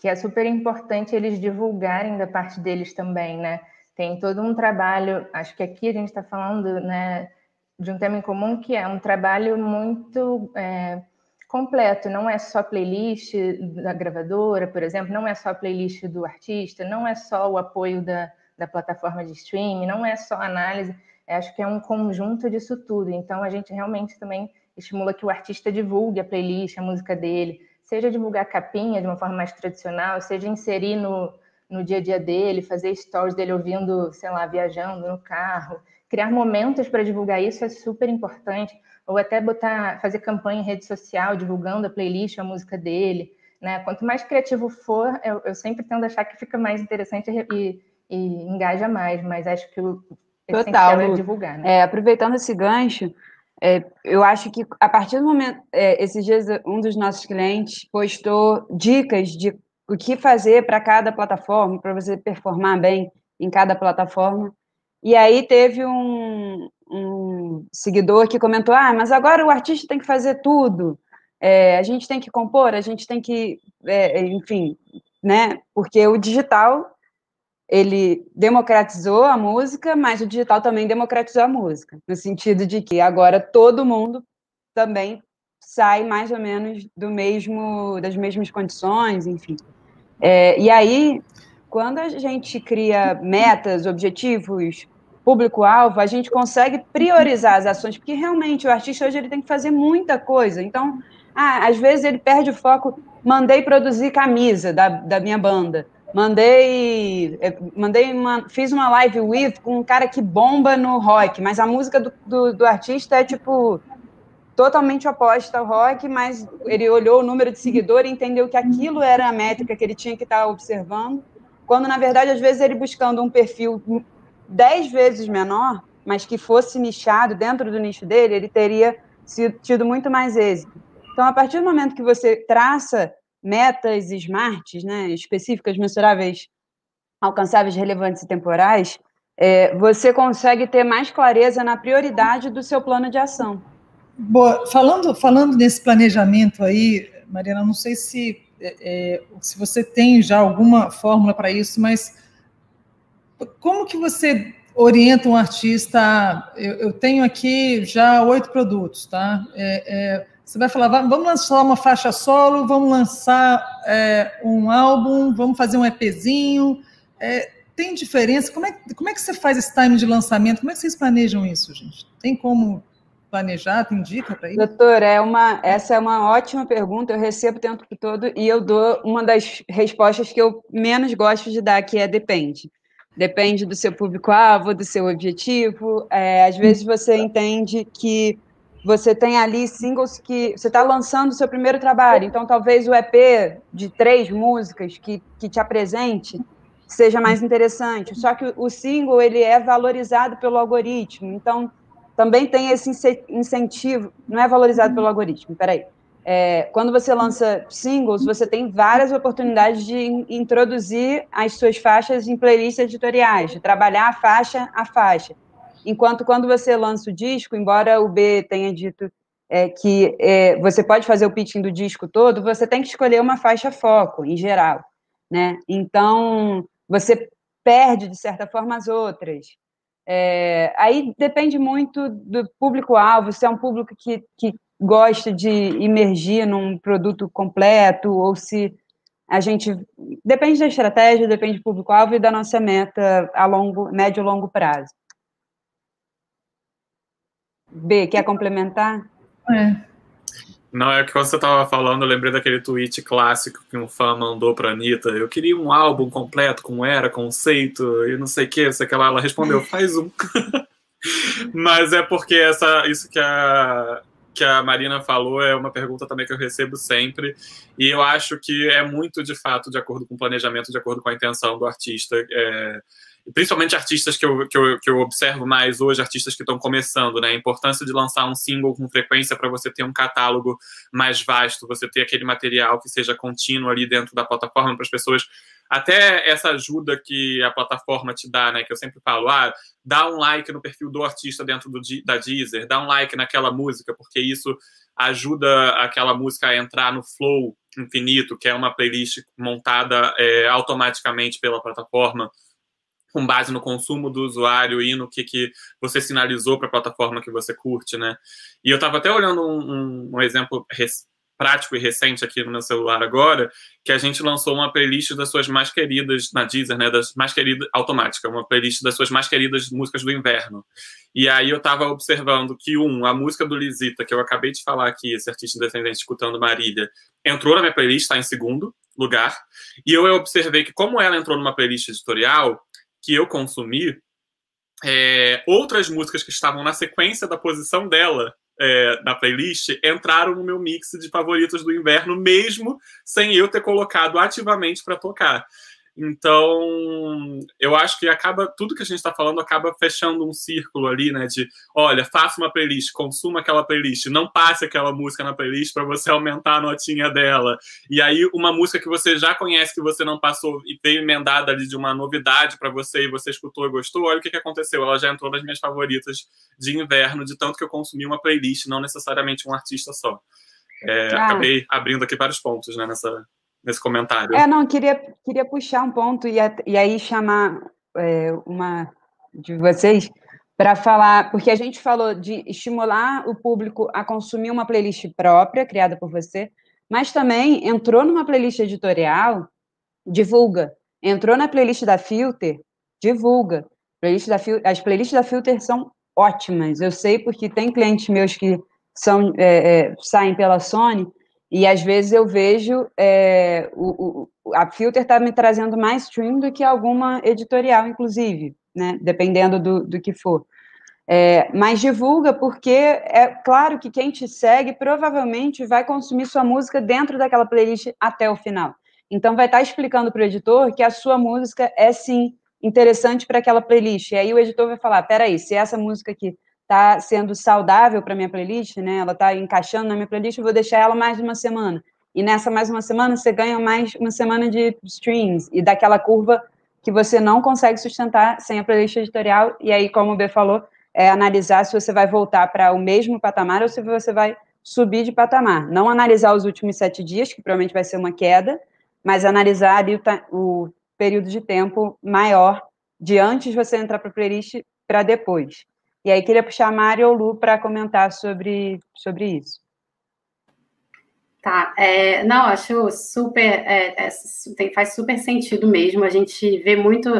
que é super importante eles divulgarem da parte deles também, né? Tem todo um trabalho, acho que aqui a gente está falando, né, de um tema em comum que é um trabalho muito é, completo, não é só playlist da gravadora, por exemplo, não é só playlist do artista, não é só o apoio da, da plataforma de streaming, não é só análise, acho que é um conjunto disso tudo. Então a gente realmente também estimula que o artista divulgue a playlist, a música dele, seja divulgar capinha de uma forma mais tradicional, seja inserir no, no dia a dia dele, fazer stories dele ouvindo, sei lá, viajando no carro, criar momentos para divulgar isso é super importante, ou até botar, fazer campanha em rede social, divulgando a playlist, a música dele, né? Quanto mais criativo for, eu, eu sempre tendo a achar que fica mais interessante e, e engaja mais, mas acho que o Total, é divulgar, né? É, aproveitando esse gancho, é, eu acho que a partir do momento, é, esses dias um dos nossos clientes postou dicas de o que fazer para cada plataforma, para você performar bem em cada plataforma. E aí teve um, um, seguidor que comentou: ah, mas agora o artista tem que fazer tudo. É, a gente tem que compor, a gente tem que, é, enfim, né? Porque o digital ele democratizou a música, mas o digital também democratizou a música, no sentido de que agora todo mundo também sai mais ou menos do mesmo das mesmas condições, enfim. É, e aí, quando a gente cria metas, objetivos, público-alvo, a gente consegue priorizar as ações, porque realmente o artista hoje ele tem que fazer muita coisa. Então, ah, às vezes ele perde o foco. Mandei produzir camisa da, da minha banda Mandei, é, mandei uma, fiz uma live with com um cara que bomba no rock, mas a música do, do, do artista é tipo totalmente oposta ao rock, mas ele olhou o número de seguidor e entendeu que aquilo era a métrica que ele tinha que estar observando, quando na verdade às vezes ele buscando um perfil dez vezes menor, mas que fosse nichado dentro do nicho dele, ele teria sido, tido muito mais êxito. Então, a partir do momento que você traça metas smarts, né, específicas, mensuráveis, alcançáveis, relevantes e temporais, é, você consegue ter mais clareza na prioridade do seu plano de ação. Boa. Falando, falando nesse planejamento aí, Mariana, não sei se, é, é se você tem já alguma fórmula para isso, mas como que você orienta um artista? Eu, eu tenho aqui já oito produtos, tá? É, é você vai falar, vamos lançar uma faixa solo, vamos lançar é, um álbum, vamos fazer um EPzinho. É, tem diferença? Como é, como é que você faz esse time de lançamento? Como é que vocês planejam isso, gente? Tem como planejar? Tem dica para isso? Doutor, é uma, essa é uma ótima pergunta. Eu recebo o tempo todo e eu dou uma das respostas que eu menos gosto de dar, que é depende. Depende do seu público-alvo, do seu objetivo. É, às vezes você entende que você tem ali singles que você está lançando o seu primeiro trabalho, então talvez o EP de três músicas que, que te apresente seja mais interessante. Só que o single ele é valorizado pelo algoritmo, então também tem esse incentivo. Não é valorizado pelo algoritmo, peraí. É, quando você lança singles, você tem várias oportunidades de in introduzir as suas faixas em playlists editoriais, de trabalhar faixa a faixa. Enquanto quando você lança o disco, embora o B tenha dito é, que é, você pode fazer o pitching do disco todo, você tem que escolher uma faixa foco, em geral. Né? Então, você perde, de certa forma, as outras. É, aí depende muito do público-alvo, se é um público que, que gosta de imergir num produto completo, ou se a gente. Depende da estratégia, depende do público-alvo e da nossa meta a longo, médio e longo prazo. B, quer complementar? É. Não, é que quando você estava falando, eu lembrei daquele tweet clássico que um fã mandou para Anitta. Eu queria um álbum completo com era, conceito e não sei o que, sei que lá. Ela respondeu, faz um. *laughs* Mas é porque essa, isso que a, que a Marina falou é uma pergunta também que eu recebo sempre. E eu acho que é muito, de fato, de acordo com o planejamento, de acordo com a intenção do artista. É, principalmente artistas que eu, que, eu, que eu observo mais hoje, artistas que estão começando, né? A importância de lançar um single com frequência para você ter um catálogo mais vasto, você ter aquele material que seja contínuo ali dentro da plataforma para as pessoas até essa ajuda que a plataforma te dá, né? Que eu sempre falo, ah, dá um like no perfil do artista dentro do, da Deezer, dá um like naquela música, porque isso ajuda aquela música a entrar no flow infinito, que é uma playlist montada é, automaticamente pela plataforma com base no consumo do usuário e no que, que você sinalizou para a plataforma que você curte, né? E eu estava até olhando um, um, um exemplo prático e recente aqui no meu celular agora, que a gente lançou uma playlist das suas mais queridas na Deezer, né, das mais queridas automática, uma playlist das suas mais queridas músicas do inverno. E aí eu estava observando que um, a música do Lisita, que eu acabei de falar aqui, esse artista independente escutando Marília, entrou na minha playlist, está em segundo lugar. E eu observei que como ela entrou numa playlist editorial que eu consumi, é, outras músicas que estavam na sequência da posição dela é, na playlist entraram no meu mix de favoritos do inverno, mesmo sem eu ter colocado ativamente para tocar. Então, eu acho que acaba tudo que a gente está falando acaba fechando um círculo ali, né? De, olha, faça uma playlist, consuma aquela playlist, não passe aquela música na playlist para você aumentar a notinha dela. E aí, uma música que você já conhece, que você não passou e veio emendada ali de uma novidade para você e você escutou e gostou, olha o que, que aconteceu. Ela já entrou nas minhas favoritas de inverno, de tanto que eu consumi uma playlist, não necessariamente um artista só. É, ah. Acabei abrindo aqui vários pontos né, nessa, nesse comentário. É, não, queria, queria puxar um ponto e, e aí chamar é, uma de vocês para falar, porque a gente falou de estimular o público a consumir uma playlist própria, criada por você, mas também entrou numa playlist editorial, divulga. Entrou na playlist da Filter, divulga. Playlist da, as playlists da Filter são ótimas. Eu sei porque tem clientes meus que são, é, é, saem pela Sony e às vezes eu vejo é, o, o, a Filter está me trazendo mais stream do que alguma editorial, inclusive, né? Dependendo do, do que for. É, mas divulga porque é claro que quem te segue provavelmente vai consumir sua música dentro daquela playlist até o final. Então vai estar tá explicando para o editor que a sua música é sim interessante para aquela playlist. E aí o editor vai falar: peraí, se essa música aqui está sendo saudável para minha playlist, né? Ela está encaixando na minha playlist, eu vou deixar ela mais uma semana. E nessa mais uma semana você ganha mais uma semana de streams e daquela curva que você não consegue sustentar sem a playlist editorial. E aí, como o B falou, é analisar se você vai voltar para o mesmo patamar ou se você vai subir de patamar. Não analisar os últimos sete dias, que provavelmente vai ser uma queda, mas analisar ali o, o período de tempo maior de antes de você entrar para a playlist para depois. E aí queria puxar a Mari ou Lu para comentar sobre, sobre isso. Tá, é, não, acho super, é, é, tem, faz super sentido mesmo. A gente vê muito,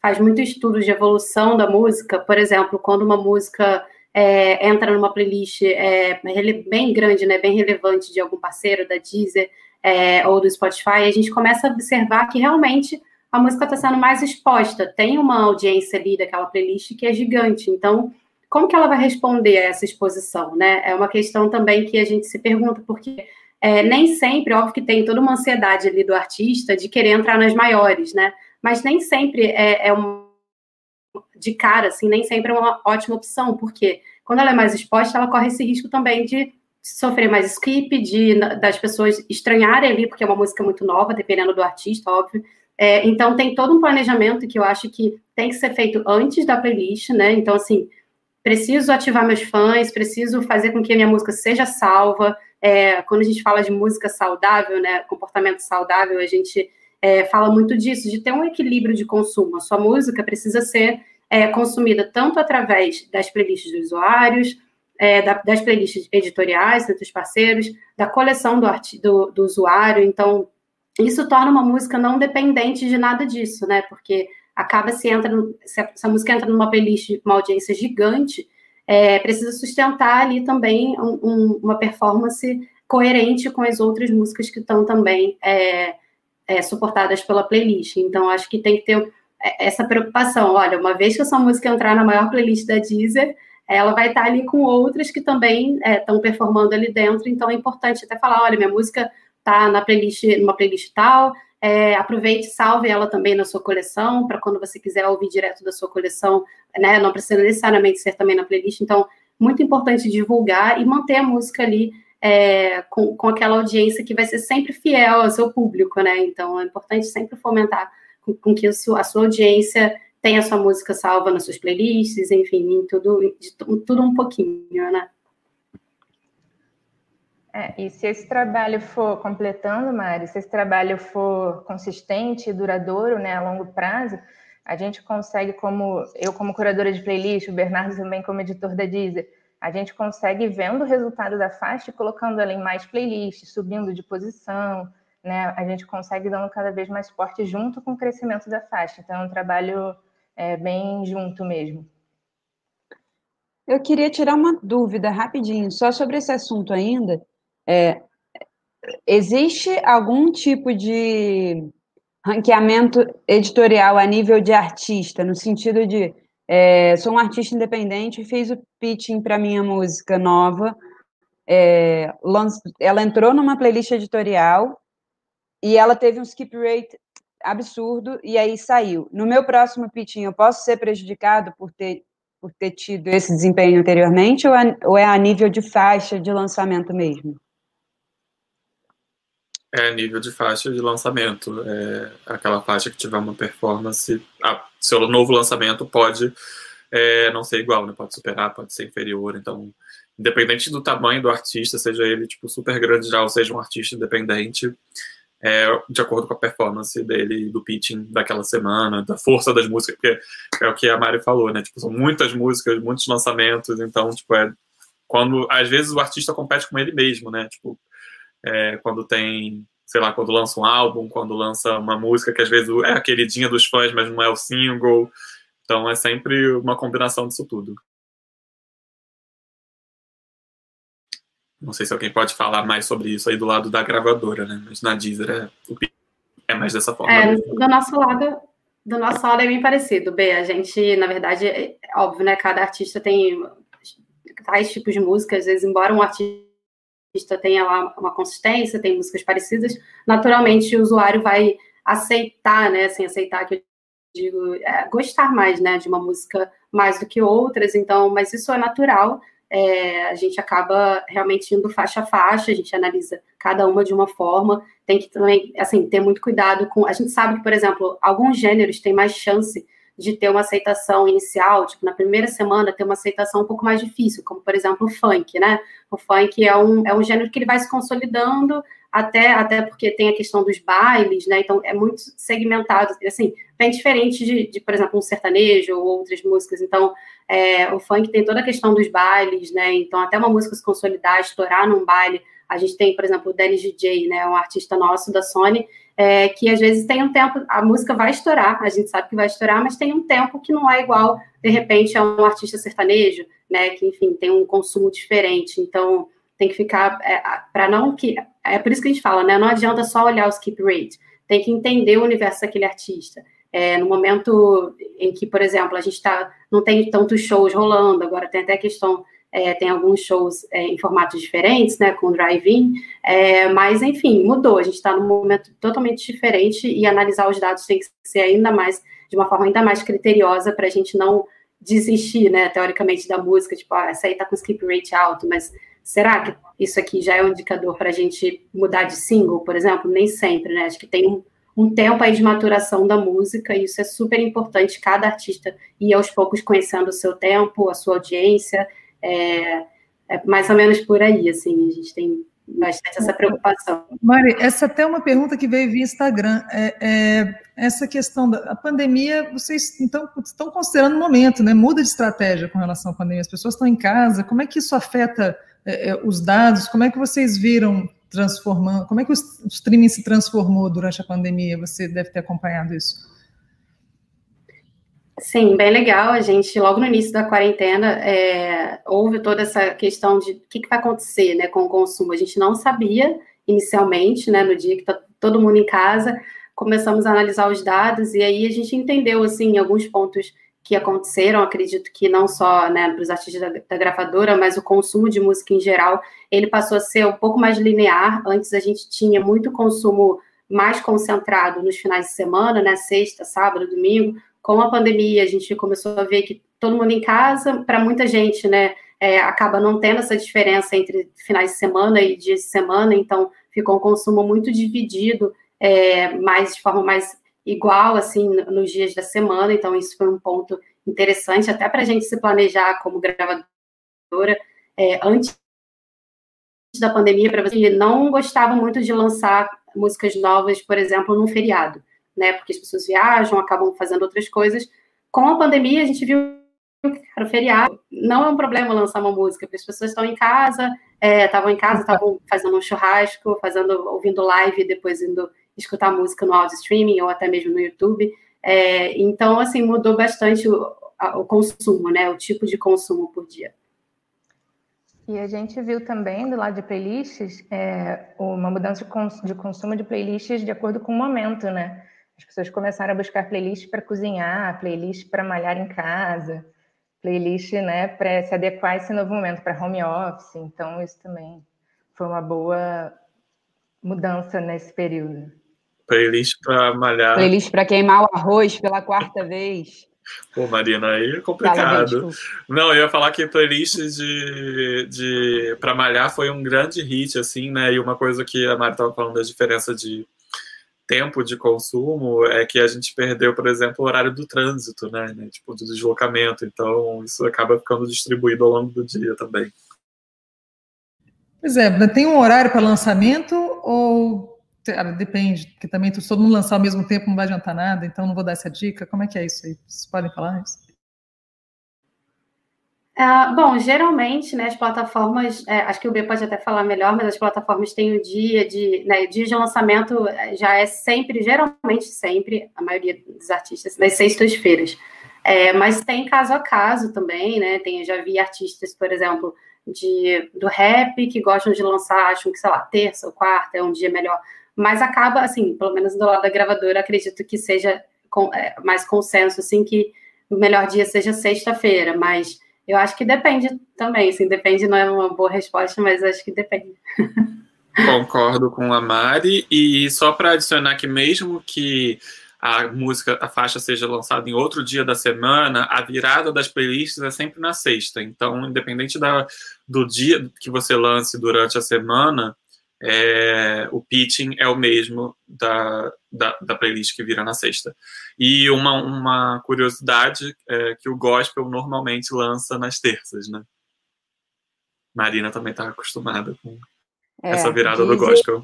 faz muito estudo de evolução da música. Por exemplo, quando uma música é, entra numa playlist é, bem grande, né, bem relevante de algum parceiro da Deezer é, ou do Spotify, a gente começa a observar que realmente a música está sendo mais exposta. Tem uma audiência ali daquela playlist que é gigante. Então, como que ela vai responder a essa exposição, né? É uma questão também que a gente se pergunta, porque é, nem sempre, óbvio que tem toda uma ansiedade ali do artista de querer entrar nas maiores, né? Mas nem sempre é, é um de cara, assim, nem sempre é uma ótima opção, porque quando ela é mais exposta, ela corre esse risco também de sofrer mais skip, de das pessoas estranharem ali, porque é uma música muito nova, dependendo do artista, óbvio. É, então tem todo um planejamento que eu acho que tem que ser feito antes da playlist, né? Então, assim, preciso ativar meus fãs, preciso fazer com que a minha música seja salva. É, quando a gente fala de música saudável, né, comportamento saudável, a gente é, fala muito disso, de ter um equilíbrio de consumo. A sua música precisa ser é, consumida tanto através das playlists dos usuários, é, da, das playlists editoriais entre os parceiros, da coleção do, do, do usuário. Então, isso torna uma música não dependente de nada disso, né? Porque acaba se entra, se essa música entra numa playlist com uma audiência gigante, é, precisa sustentar ali também um, um, uma performance coerente com as outras músicas que estão também é, é, suportadas pela playlist. Então, acho que tem que ter é, essa preocupação. Olha, uma vez que essa música entrar na maior playlist da Deezer, ela vai estar ali com outras que também estão é, performando ali dentro. Então, é importante até falar, olha, minha música está na playlist, numa playlist tal, é, aproveite, salve ela também na sua coleção, para quando você quiser ouvir direto da sua coleção, né? Não precisa necessariamente ser também na playlist. Então, muito importante divulgar e manter a música ali é, com, com aquela audiência que vai ser sempre fiel ao seu público, né? Então, é importante sempre fomentar com, com que a sua, a sua audiência tenha a sua música salva nas suas playlists, enfim, em tudo, de, tudo um pouquinho, né? É, e se esse trabalho for completando, Mari, se esse trabalho for consistente e duradouro, né, a longo prazo, a gente consegue, como eu como curadora de playlist, o Bernardo também como editor da Deezer, a gente consegue vendo o resultado da faixa e colocando ela em mais playlists, subindo de posição, né? A gente consegue dando cada vez mais forte junto com o crescimento da faixa. Então é um trabalho é, bem junto mesmo. Eu queria tirar uma dúvida rapidinho, só sobre esse assunto ainda. É, existe algum tipo de ranqueamento editorial a nível de artista, no sentido de é, sou um artista independente, fiz o pitching para minha música nova, é, ela entrou numa playlist editorial e ela teve um skip rate absurdo e aí saiu. No meu próximo pitching, eu posso ser prejudicado por ter, por ter tido esse desempenho anteriormente ou é, ou é a nível de faixa de lançamento mesmo? É nível de faixa de lançamento. É aquela faixa que tiver uma performance. A, seu novo lançamento pode é, não ser igual, né? Pode superar, pode ser inferior. Então, independente do tamanho do artista, seja ele tipo super grande já ou seja um artista independente, é, de acordo com a performance dele, do pitching daquela semana, da força das músicas, porque é o que a Mari falou, né? Tipo, são muitas músicas, muitos lançamentos, então, tipo, é quando às vezes o artista compete com ele mesmo, né? Tipo, é, quando tem, sei lá, quando lança um álbum, quando lança uma música que às vezes é a queridinha dos fãs, mas não é o single. Então é sempre uma combinação disso tudo. Não sei se alguém pode falar mais sobre isso aí do lado da gravadora, né? Mas na Deezer é, é mais dessa forma. É, do nosso lado, do nosso lado é bem parecido, B. A gente, na verdade, é óbvio, né? Cada artista tem tais tipos de música, às vezes, embora um artista tenha lá uma consistência, tem músicas parecidas, naturalmente o usuário vai aceitar, né, sem aceitar que eu digo, é, gostar mais, né, de uma música mais do que outras, então, mas isso é natural, é, a gente acaba realmente indo faixa a faixa, a gente analisa cada uma de uma forma, tem que também, assim, ter muito cuidado com, a gente sabe que, por exemplo, alguns gêneros têm mais chance de ter uma aceitação inicial, tipo, na primeira semana ter uma aceitação um pouco mais difícil, como, por exemplo, o funk, né? O funk é um, é um gênero que ele vai se consolidando, até, até porque tem a questão dos bailes, né? Então, é muito segmentado, assim, bem diferente de, de por exemplo, um sertanejo ou outras músicas. Então, é, o funk tem toda a questão dos bailes, né? Então, até uma música se consolidar, estourar num baile, a gente tem, por exemplo, o Dennis DJ, né? Um artista nosso da Sony, é, que às vezes tem um tempo, a música vai estourar, a gente sabe que vai estourar, mas tem um tempo que não é igual, de repente, a um artista sertanejo, né, que, enfim, tem um consumo diferente, então tem que ficar, é, para não que, é por isso que a gente fala, né, não adianta só olhar o skip rate, tem que entender o universo daquele artista, é, no momento em que, por exemplo, a gente tá, não tem tantos shows rolando, agora tem até a questão é, tem alguns shows é, em formatos diferentes, né, com drive-in, é, mas enfim, mudou. A gente está num momento totalmente diferente e analisar os dados tem que ser ainda mais, de uma forma ainda mais criteriosa para a gente não desistir, né, teoricamente, da música, tipo, ah, essa aí tá com skip rate alto, mas será que isso aqui já é um indicador para a gente mudar de single, por exemplo? Nem sempre, né? Acho que tem um, um tempo aí de maturação da música, e isso é super importante, cada artista ir aos poucos conhecendo o seu tempo, a sua audiência, é, é mais ou menos por aí, assim, a gente tem bastante essa preocupação. Mari, essa até é uma pergunta que veio via Instagram. É, é, essa questão da pandemia, vocês então, estão considerando o momento, né? Muda de estratégia com relação à pandemia. As pessoas estão em casa, como é que isso afeta é, é os dados? Como é que vocês viram transformando? Como é que o streaming se transformou durante a pandemia? Você deve ter acompanhado isso. Sim, bem legal. A gente, logo no início da quarentena, é, houve toda essa questão de o que, que, vai acontecer né, com o consumo. A gente não sabia inicialmente, né, no dia que está todo mundo em casa, começamos a analisar os dados e aí a gente entendeu, assim, alguns pontos que aconteceram. Acredito que não só né, para os artistas da, da gravadora, mas o consumo de música em geral, ele passou a ser um pouco mais linear. Antes a gente tinha muito consumo mais concentrado nos finais de semana, né, sexta, sábado, domingo com a pandemia, a gente começou a ver que todo mundo em casa, para muita gente, né, é, acaba não tendo essa diferença entre finais de semana e dias de semana, então ficou um consumo muito dividido, é, mais de forma mais igual, assim, nos dias da semana, então isso foi um ponto interessante, até para a gente se planejar como gravadora, é, antes da pandemia, para você, não gostava muito de lançar músicas novas, por exemplo, num feriado, né, porque as pessoas viajam, acabam fazendo outras coisas. Com a pandemia, a gente viu que, o feriado não é um problema lançar uma música, porque as pessoas estão em casa, estavam é, em casa, estavam fazendo um churrasco, fazendo, ouvindo live, depois indo escutar música no áudio streaming ou até mesmo no YouTube. É, então, assim, mudou bastante o, a, o consumo, né? O tipo de consumo por dia. E a gente viu também do lado de playlists é, uma mudança de, consumo de playlists de acordo com o momento, né? As pessoas começaram a buscar playlists para cozinhar, playlists para malhar em casa, playlist, né, para se adequar a esse novo momento para home office. Então isso também foi uma boa mudança nesse período. Playlist para malhar. Playlist para queimar o arroz pela quarta vez. Pô, Marina, aí é complicado. Não, eu ia falar que playlist de, de para malhar foi um grande hit, assim, né? E uma coisa que a Mari estava falando da diferença de tempo de consumo é que a gente perdeu, por exemplo, o horário do trânsito, né? Tipo, do deslocamento. Então, isso acaba ficando distribuído ao longo do dia também. Pois é, tem um horário para lançamento ou depende, porque também se todo mundo lançar ao mesmo tempo não vai adiantar nada, então não vou dar essa dica. Como é que é isso aí? Vocês podem falar isso? Uh, bom, geralmente, né, as plataformas, é, acho que o B pode até falar melhor, mas as plataformas têm o dia de, né, dia de lançamento é, já é sempre, geralmente sempre, a maioria dos artistas, nas sextas-feiras. É, mas tem caso a caso também, né, tem, já vi artistas, por exemplo, de, do rap que gostam de lançar, acham que, sei lá, terça ou quarta é um dia melhor, mas acaba, assim, pelo menos do lado da gravadora, acredito que seja com, é, mais consenso, assim, que o melhor dia seja sexta-feira, mas eu acho que depende também, assim, depende não é uma boa resposta, mas acho que depende. Concordo com a Mari, e só para adicionar que mesmo que a música, a faixa seja lançada em outro dia da semana, a virada das playlists é sempre na sexta. Então, independente da, do dia que você lance durante a semana, é, o pitching é o mesmo da, da, da, playlist que vira na sexta. E uma, uma curiosidade é que o gospel normalmente lança nas terças, né? Marina também está acostumada com é, essa virada do gospel.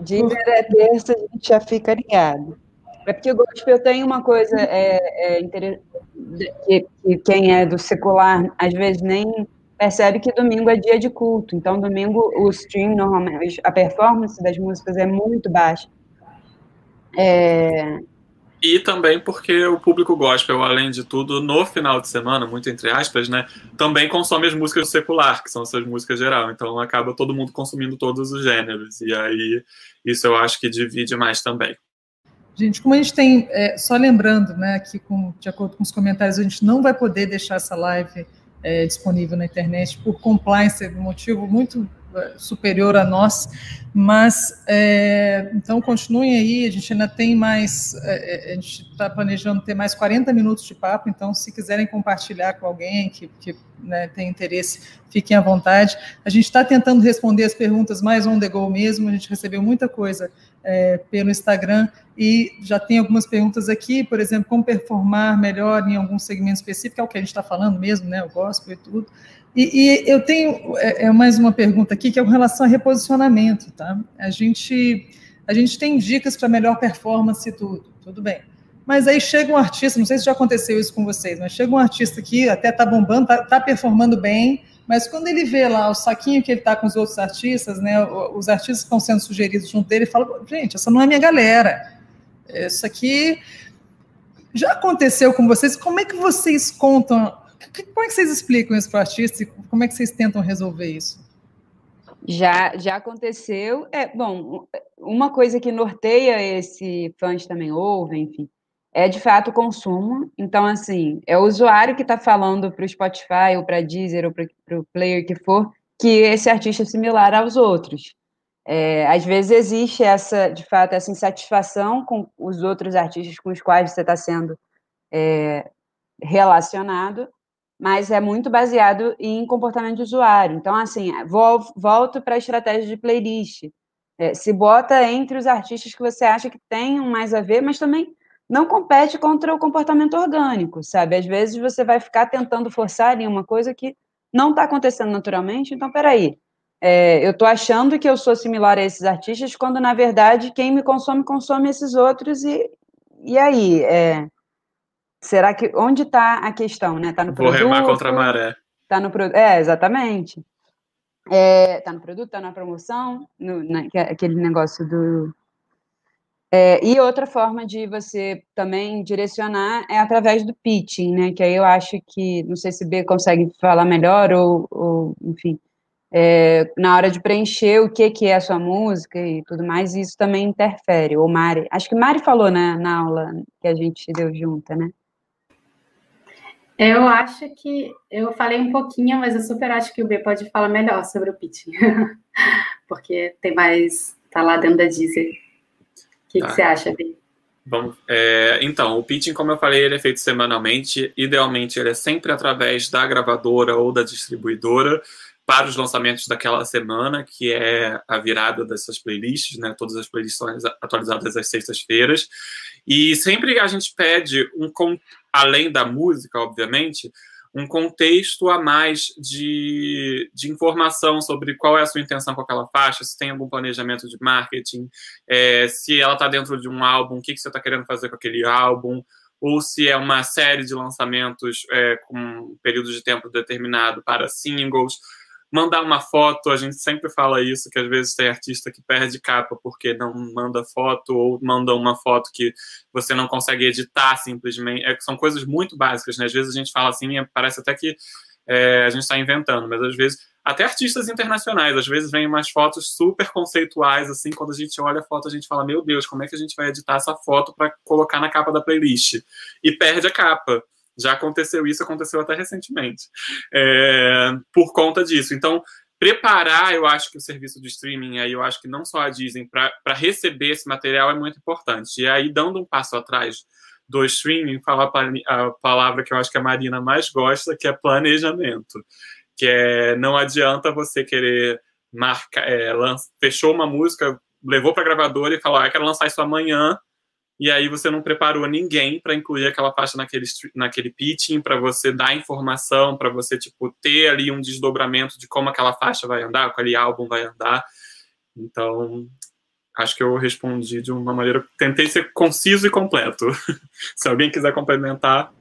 Dizer é terça, a gente já fica ligado. É porque o gospel tem uma coisa é, é que, que quem é do secular às vezes nem percebe que domingo é dia de culto. Então, domingo, o stream, normalmente, a performance das músicas é muito baixa. É... E também porque o público gospel, além de tudo, no final de semana, muito entre aspas, né, também consome as músicas secular, que são essas músicas geral. Então acaba todo mundo consumindo todos os gêneros. E aí isso eu acho que divide mais também. Gente, como a gente tem, é, só lembrando, né, aqui com, de acordo com os comentários, a gente não vai poder deixar essa live é, disponível na internet por compliance, um motivo muito é, superior a nós, mas é, então continuem aí, a gente ainda tem mais, é, é a gente está planejando ter mais 40 minutos de papo, então se quiserem compartilhar com alguém que, que né, tem interesse, fiquem à vontade. A gente está tentando responder as perguntas mais on the go mesmo, a gente recebeu muita coisa é, pelo Instagram e já tem algumas perguntas aqui, por exemplo, como performar melhor em algum segmento específico, é o que a gente está falando mesmo, né, o gospel e tudo. E, e eu tenho é, é, mais uma pergunta aqui, que é com relação a reposicionamento, tá? A gente, a gente tem dicas para melhor performance e tudo, tudo bem. Mas aí chega um artista, não sei se já aconteceu isso com vocês, mas chega um artista que até está bombando, está tá performando bem, mas quando ele vê lá o saquinho que ele está com os outros artistas, né, os artistas que estão sendo sugeridos junto dele, ele fala: gente, essa não é minha galera. Isso aqui já aconteceu com vocês. Como é que vocês contam? Como é que vocês explicam isso para o artista como é que vocês tentam resolver isso? Já, já aconteceu. É, bom, uma coisa que norteia esse fãs também ouve, enfim, é de fato o consumo. Então, assim, é o usuário que está falando para o Spotify ou para Deezer ou para o player que for que esse artista é similar aos outros. É, às vezes existe essa, de fato, essa insatisfação com os outros artistas com os quais você está sendo é, relacionado, mas é muito baseado em comportamento de usuário. Então, assim, volto para a estratégia de playlist. É, se bota entre os artistas que você acha que tenham mais a ver, mas também não compete contra o comportamento orgânico, sabe? Às vezes você vai ficar tentando forçar em uma coisa que não está acontecendo naturalmente, então, peraí, é, eu estou achando que eu sou similar a esses artistas, quando, na verdade, quem me consome, consome esses outros, e, e aí? É, será que, onde está a questão, né? Está no Vou produto? remar contra a maré. Está no produto, é, exatamente. Está no produto, está na promoção, no, na, aquele negócio do é, e outra forma de você também direcionar é através do pitching, né? Que aí eu acho que, não sei se B consegue falar melhor, ou, ou enfim, é, na hora de preencher o que, que é a sua música e tudo mais, isso também interfere. Ou Mari, acho que Mari falou né, na aula que a gente deu junta, né? Eu acho que eu falei um pouquinho, mas eu super acho que o B pode falar melhor sobre o pitching, *laughs* porque tem mais, tá lá dentro da Deezer. O que, tá. que você acha, Bim? Bom, é, então, o pitching, como eu falei, ele é feito semanalmente. Idealmente, ele é sempre através da gravadora ou da distribuidora para os lançamentos daquela semana, que é a virada dessas playlists, né? Todas as playlists são atualizadas às sextas-feiras. E sempre a gente pede, um, além da música, obviamente, um contexto a mais de, de informação sobre qual é a sua intenção com aquela faixa, se tem algum planejamento de marketing, é, se ela está dentro de um álbum, o que, que você está querendo fazer com aquele álbum, ou se é uma série de lançamentos é, com um período de tempo determinado para singles mandar uma foto, a gente sempre fala isso, que às vezes tem artista que perde capa porque não manda foto, ou manda uma foto que você não consegue editar simplesmente. É, são coisas muito básicas, né? Às vezes a gente fala assim, parece até que é, a gente está inventando, mas às vezes, até artistas internacionais, às vezes vem umas fotos super conceituais, assim, quando a gente olha a foto, a gente fala, meu Deus, como é que a gente vai editar essa foto para colocar na capa da playlist? E perde a capa. Já aconteceu isso, aconteceu até recentemente, é, por conta disso. Então, preparar, eu acho que o serviço de streaming, aí eu acho que não só a Disney, para receber esse material é muito importante. E aí, dando um passo atrás do streaming, falar a palavra que eu acho que a Marina mais gosta, que é planejamento. Que é, não adianta você querer marcar, é, fechou uma música, levou para a gravadora e falou, ah, eu quero lançar isso amanhã, e aí você não preparou ninguém para incluir aquela faixa naquele, naquele pitching, para você dar informação, para você tipo ter ali um desdobramento de como aquela faixa vai andar, aquele álbum vai andar. Então, acho que eu respondi de uma maneira, tentei ser conciso e completo. *laughs* Se alguém quiser complementar.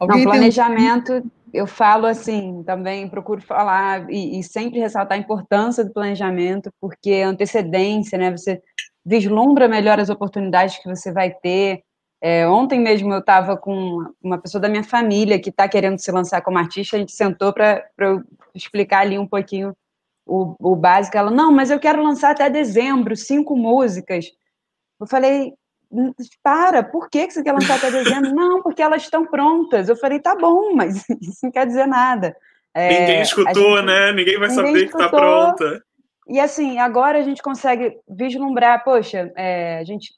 Alguém não, planejamento, um... eu falo assim, também procuro falar e, e sempre ressaltar a importância do planejamento, porque antecedência, né? Você vislumbra melhor as oportunidades que você vai ter. É, ontem mesmo eu estava com uma pessoa da minha família que está querendo se lançar como artista, a gente sentou para eu explicar ali um pouquinho o, o básico. Ela, não, mas eu quero lançar até dezembro, cinco músicas. Eu falei, para, por que, que você quer lançar até dezembro? *laughs* não, porque elas estão prontas. Eu falei, tá bom, mas *laughs* isso não quer dizer nada. É, Ninguém escutou, gente, né? Ninguém vai ninguém saber escutou, que está pronta. E assim, agora a gente consegue vislumbrar, poxa, é, a gente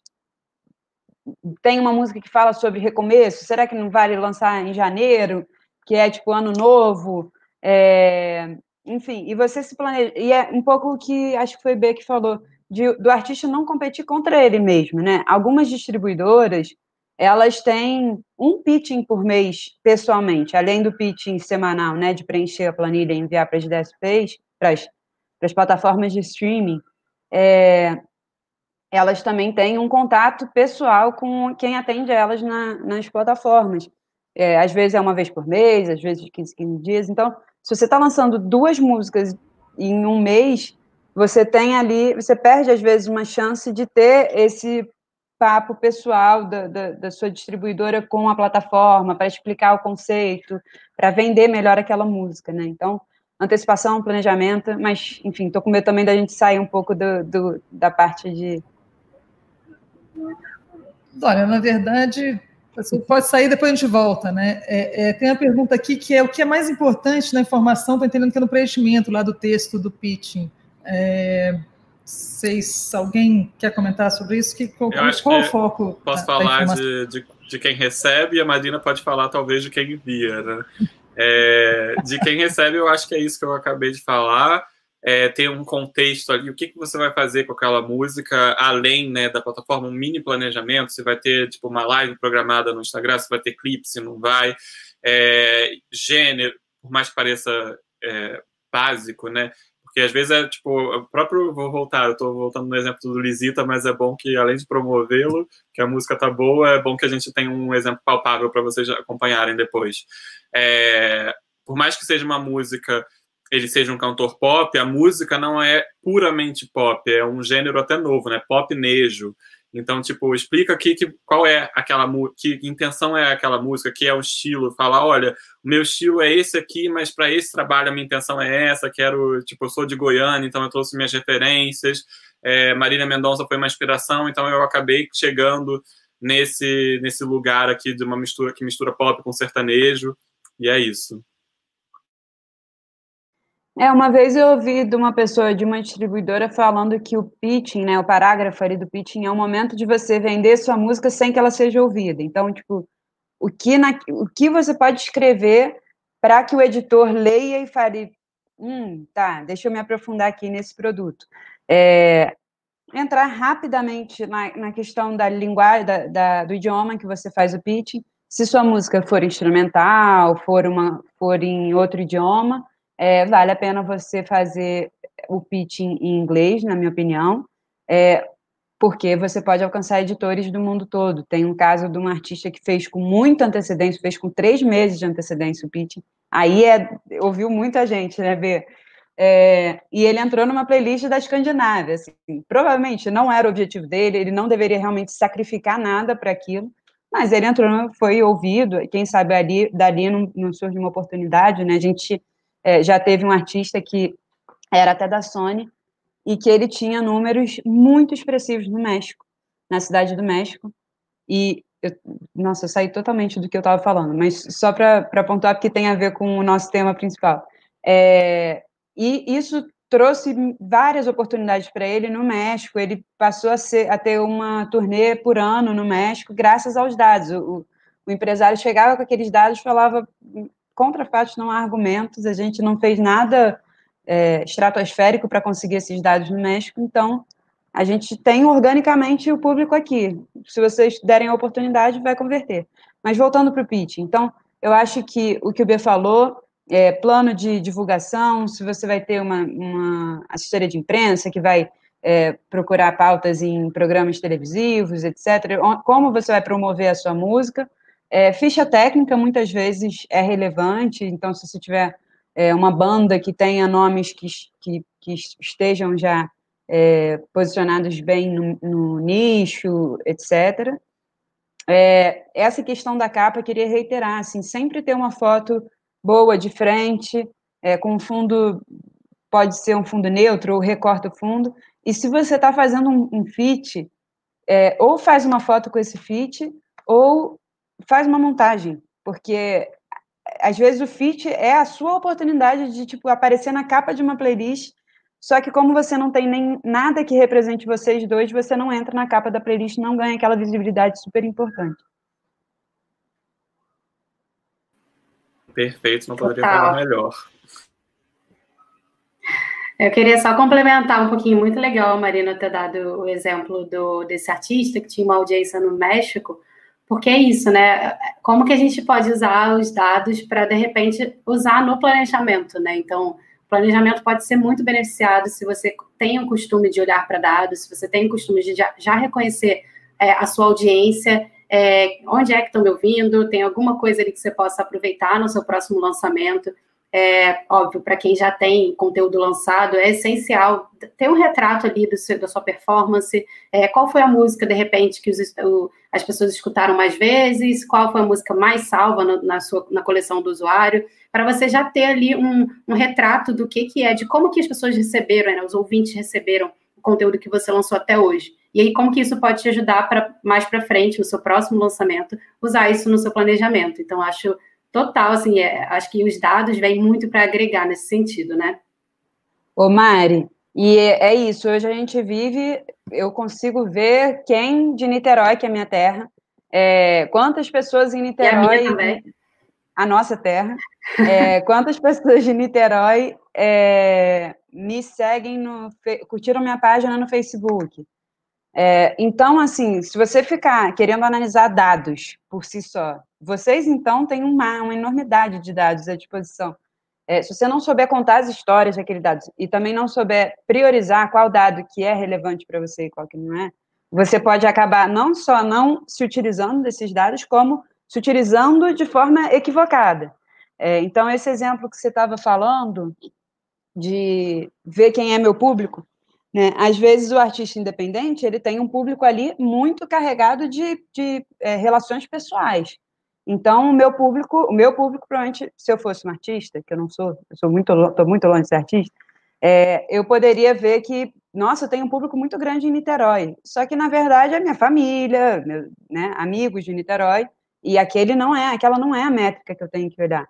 tem uma música que fala sobre recomeço, será que não vale lançar em janeiro, que é tipo ano novo? É, enfim, e você se planeja. E é um pouco o que acho que foi B que falou, de, do artista não competir contra ele mesmo, né? Algumas distribuidoras, elas têm um pitching por mês, pessoalmente, além do pitching semanal, né, de preencher a planilha e enviar para as DSPs, para as para as plataformas de streaming, é, elas também têm um contato pessoal com quem atende elas na, nas plataformas. É, às vezes é uma vez por mês, às vezes 15, 15 dias. Então, se você está lançando duas músicas em um mês, você tem ali, você perde às vezes uma chance de ter esse papo pessoal da, da, da sua distribuidora com a plataforma para explicar o conceito, para vender melhor aquela música, né? Então, antecipação, planejamento, mas, enfim, estou com medo também da gente sair um pouco do, do, da parte de. Olha, na verdade, você pode sair depois a gente volta, né? É, é, tem uma pergunta aqui que é o que é mais importante na informação, estou entendendo que é no preenchimento lá do texto do pitching. É, vocês, alguém quer comentar sobre isso? Que, qual, qual o foco? Posso da, falar da de, de, de, quem recebe e a Marina pode falar talvez de quem envia, né? É, de quem recebe, eu acho que é isso que eu acabei de falar. é, ter um contexto ali, o que, que você vai fazer com aquela música, além né, da plataforma, um mini planejamento, você vai ter tipo uma live programada no Instagram, você vai ter clipe, se não vai, é, gênero, por mais que pareça é, básico, né? Porque às vezes é tipo, o próprio, vou voltar, eu estou voltando no exemplo do Lisita, mas é bom que além de promovê-lo, que a música tá boa, é bom que a gente tenha um exemplo palpável para vocês acompanharem depois. É, por mais que seja uma música ele seja um cantor pop, a música não é puramente pop, é um gênero até novo, né? Pop nejo. Então, tipo, explica aqui que, qual é aquela que intenção é aquela música, que é o estilo. Fala, olha, o meu estilo é esse aqui, mas para esse trabalho a minha intenção é essa. Quero, tipo, eu sou de Goiânia, então eu trouxe minhas referências. É, Marília Mendonça foi uma inspiração, então eu acabei chegando nesse nesse lugar aqui de uma mistura que mistura pop com sertanejo. E é isso. É, uma vez eu ouvi de uma pessoa de uma distribuidora falando que o pitching, né, o parágrafo ali do pitching é o momento de você vender sua música sem que ela seja ouvida. Então, tipo, o que, na, o que você pode escrever para que o editor leia e fale, hum, tá, deixa eu me aprofundar aqui nesse produto. É, entrar rapidamente na, na questão da linguagem, da, da, do idioma que você faz o pitching. Se sua música for instrumental, for, uma, for em outro idioma, é, vale a pena você fazer o pitching em inglês, na minha opinião, é, porque você pode alcançar editores do mundo todo. Tem um caso de um artista que fez com muita antecedência, fez com três meses de antecedência o pitching. Aí é, ouviu muita gente, né, ver. É, e ele entrou numa playlist da Escandinávia. Assim, provavelmente não era o objetivo dele, ele não deveria realmente sacrificar nada para aquilo, mas ele entrou, foi ouvido, quem sabe ali, dali não, não surge uma oportunidade, né? A gente é, já teve um artista que era até da Sony e que ele tinha números muito expressivos no México, na cidade do México. E, eu, nossa, eu saí totalmente do que eu estava falando, mas só para pontuar, porque tem a ver com o nosso tema principal. É, e isso trouxe várias oportunidades para ele no México. Ele passou a, ser, a, ter uma turnê por ano no México, graças aos dados. O, o empresário chegava com aqueles dados falava: contra fatos não há argumentos, a gente não fez nada é, estratosférico para conseguir esses dados no México, então a gente tem organicamente o público aqui. Se vocês derem a oportunidade, vai converter. Mas voltando para o pitch, então, eu acho que o que o B falou, é, plano de divulgação, se você vai ter uma, uma assessoria de imprensa que vai é, procurar pautas em programas televisivos, etc., como você vai promover a sua música, é, ficha técnica muitas vezes é relevante, então se você tiver é, uma banda que tenha nomes que, que, que estejam já é, posicionados bem no, no nicho, etc. É, essa questão da capa, eu queria reiterar, assim, sempre ter uma foto boa de frente, é, com fundo, pode ser um fundo neutro, ou recorta o fundo, e se você está fazendo um, um fit, é, ou faz uma foto com esse fit, ou faz uma montagem, porque às vezes o feat é a sua oportunidade de tipo aparecer na capa de uma playlist, só que como você não tem nem nada que represente vocês dois, você não entra na capa da playlist, não ganha aquela visibilidade super importante. Perfeito, não poderia Total. falar melhor. Eu queria só complementar um pouquinho, muito legal a Marina ter dado o exemplo do, desse artista que tinha uma audiência no México, porque é isso, né? Como que a gente pode usar os dados para, de repente, usar no planejamento, né? Então, planejamento pode ser muito beneficiado se você tem o costume de olhar para dados, se você tem o costume de já, já reconhecer é, a sua audiência, é, onde é que estão me ouvindo, tem alguma coisa ali que você possa aproveitar no seu próximo lançamento. É, óbvio, para quem já tem conteúdo lançado, é essencial ter um retrato ali do seu, da sua performance, é, qual foi a música, de repente, que os, o, as pessoas escutaram mais vezes, qual foi a música mais salva na, na sua, na coleção do usuário, para você já ter ali um, um, retrato do que, que é, de como que as pessoas receberam, né, os ouvintes receberam o conteúdo que você lançou até hoje. E aí, como que isso pode te ajudar para mais para frente, no seu próximo lançamento, usar isso no seu planejamento. Então, acho Total, assim, é, acho que os dados vêm muito para agregar nesse sentido, né? Ô, Mari, e é, é isso, hoje a gente vive, eu consigo ver quem de Niterói, que é a minha terra, é, quantas pessoas em Niterói. A, a nossa terra. É, quantas *laughs* pessoas de Niterói é, me seguem no curtiram minha página no Facebook. É, então, assim, se você ficar querendo analisar dados por si só, vocês então têm uma, uma enormidade de dados à disposição. É, se você não souber contar as histórias daquele dado e também não souber priorizar qual dado que é relevante para você e qual que não é, você pode acabar não só não se utilizando desses dados, como se utilizando de forma equivocada. É, então, esse exemplo que você estava falando, de ver quem é meu público, né? Às vezes o artista independente ele tem um público ali muito carregado de, de é, relações pessoais. Então, o meu público, o meu público, provavelmente, se eu fosse um artista, que eu não sou, eu sou muito, estou muito longe de ser artista, é, eu poderia ver que, nossa, tenho um público muito grande em Niterói. Só que, na verdade, é minha família, meu, né, amigos de Niterói, e aquele não é, aquela não é a métrica que eu tenho que olhar.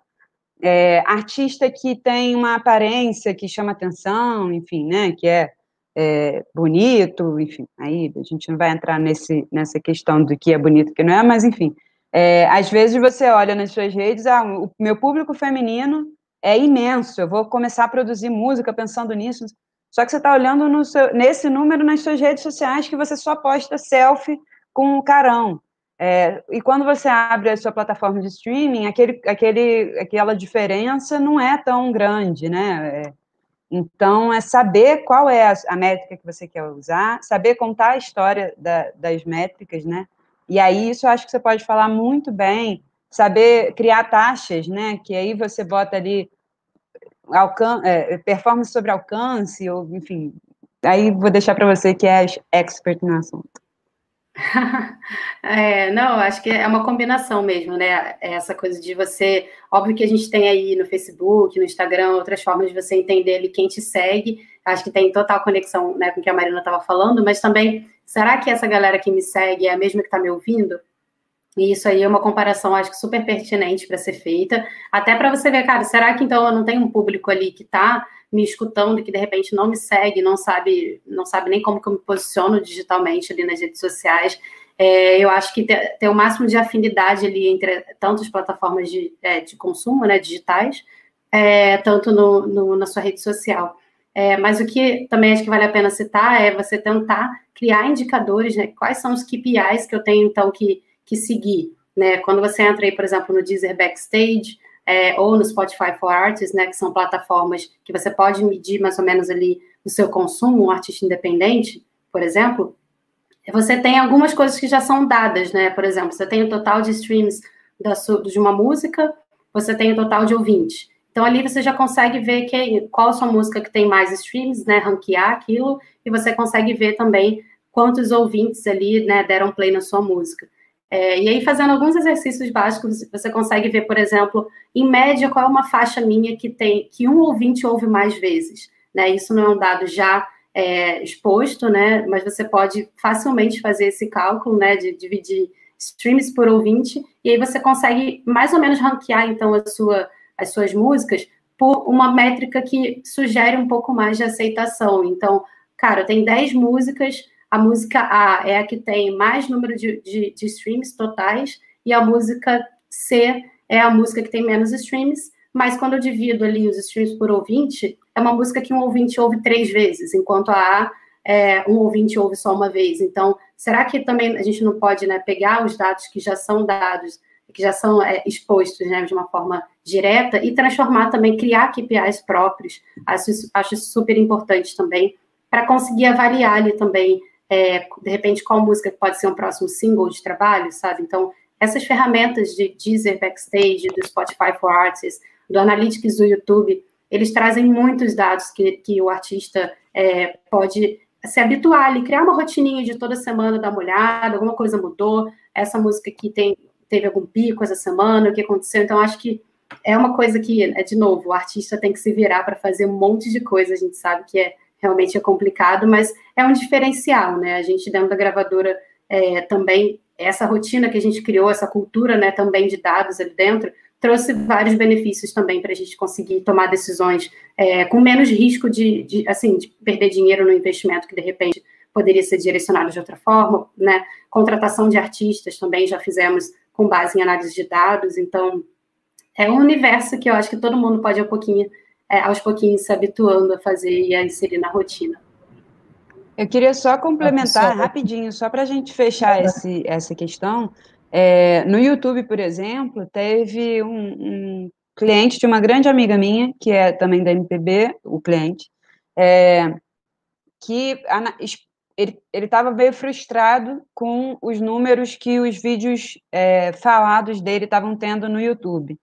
É, artista que tem uma aparência que chama atenção, enfim, né, que é, é, bonito, enfim, aí a gente não vai entrar nesse, nessa questão do que é bonito e que não é, mas enfim, é, às vezes você olha nas suas redes, ah, o meu público feminino é imenso, eu vou começar a produzir música pensando nisso, só que você está olhando seu, nesse número nas suas redes sociais que você só posta selfie com o carão, é, e quando você abre a sua plataforma de streaming, aquele, aquele, aquela diferença não é tão grande, né? É, então, é saber qual é a, métrica que você quer usar, saber contar a história da, das métricas, né? E aí, isso eu acho que você pode falar muito bem, saber criar taxas, né? Que aí você bota ali alcan é, performance sobre alcance, ou enfim. Aí vou deixar para você que é expert no assunto. *laughs* É, não, acho que é uma combinação mesmo, né? É essa coisa de você. Óbvio que a gente tem aí no Facebook, no Instagram, outras formas de você entender ali quem te segue. Acho que tem total conexão né, com o que a Marina estava falando, mas também, será que essa galera que me segue é a mesma que está me ouvindo? E isso aí é uma comparação, acho que super pertinente para ser feita. Até para você ver, cara, será que então eu não tenho um público ali que está me escutando, que de repente não me segue, não sabe, não sabe nem como que eu me posiciono digitalmente ali nas redes sociais. É, eu acho que ter, ter, o máximo de afinidade ali entre tantas plataformas de, é, de consumo, né, digitais, é, tanto no, no, na sua rede social. É, mas o que também acho que vale a pena citar é você tentar criar indicadores, né, quais são os KPIs que eu tenho, então, que, que seguir. Né? Quando você entra aí, por exemplo, no Deezer Backstage, é, ou no Spotify for Artists, né, que são plataformas que você pode medir mais ou menos ali o seu consumo, um artista independente, por exemplo, você tem algumas coisas que já são dadas, né? Por exemplo, você tem o total de streams da sua, de uma música, você tem o total de ouvintes. Então ali você já consegue ver que, qual sua música que tem mais streams, né? Ranquear aquilo, e você consegue ver também quantos ouvintes ali né, deram play na sua música. É, e aí, fazendo alguns exercícios básicos, você consegue ver, por exemplo, em média, qual é uma faixa minha que tem que um ouvinte ouve mais vezes. Né? Isso não é um dado já é, exposto, né? Mas você pode facilmente fazer esse cálculo, né? De dividir streams por ouvinte, e aí você consegue mais ou menos ranquear, então, a sua, as suas músicas por uma métrica que sugere um pouco mais de aceitação. Então, cara, tem 10 músicas a música A é a que tem mais número de, de, de streams totais, e a música C é a música que tem menos streams, mas quando eu divido ali os streams por ouvinte, é uma música que um ouvinte ouve três vezes, enquanto a A é, um ouvinte ouve só uma vez. Então, será que também a gente não pode né, pegar os dados que já são dados, que já são é, expostos né, de uma forma direta e transformar também, criar KPIs próprios? Acho, acho super importante também, para conseguir avaliar ali também é, de repente, qual música pode ser um próximo single de trabalho, sabe? Então, essas ferramentas de Deezer Backstage, do Spotify for Artists, do Analytics do YouTube, eles trazem muitos dados que, que o artista é, pode se habituar ali, criar uma rotininha de toda semana, dar uma olhada, alguma coisa mudou, essa música aqui tem, teve algum pico essa semana, o que aconteceu, então acho que é uma coisa que, é, de novo, o artista tem que se virar para fazer um monte de coisa, a gente sabe que é realmente é complicado, mas é um diferencial, né? A gente dentro da gravadora é, também, essa rotina que a gente criou, essa cultura, né, também de dados ali dentro, trouxe vários benefícios também para a gente conseguir tomar decisões é, com menos risco de, de, assim, de perder dinheiro no investimento que de repente poderia ser direcionado de outra forma, né? Contratação de artistas também já fizemos com base em análise de dados, então é um universo que eu acho que todo mundo pode um pouquinho é, aos pouquinhos se habituando a fazer e a inserir na rotina. Eu queria só complementar rapidinho, só para a gente fechar esse, essa questão. É, no YouTube, por exemplo, teve um, um, cliente de uma grande amiga minha, que é também da MPB, o cliente, é, que ele estava meio frustrado com os números que os vídeos é, falados dele estavam tendo no YouTube.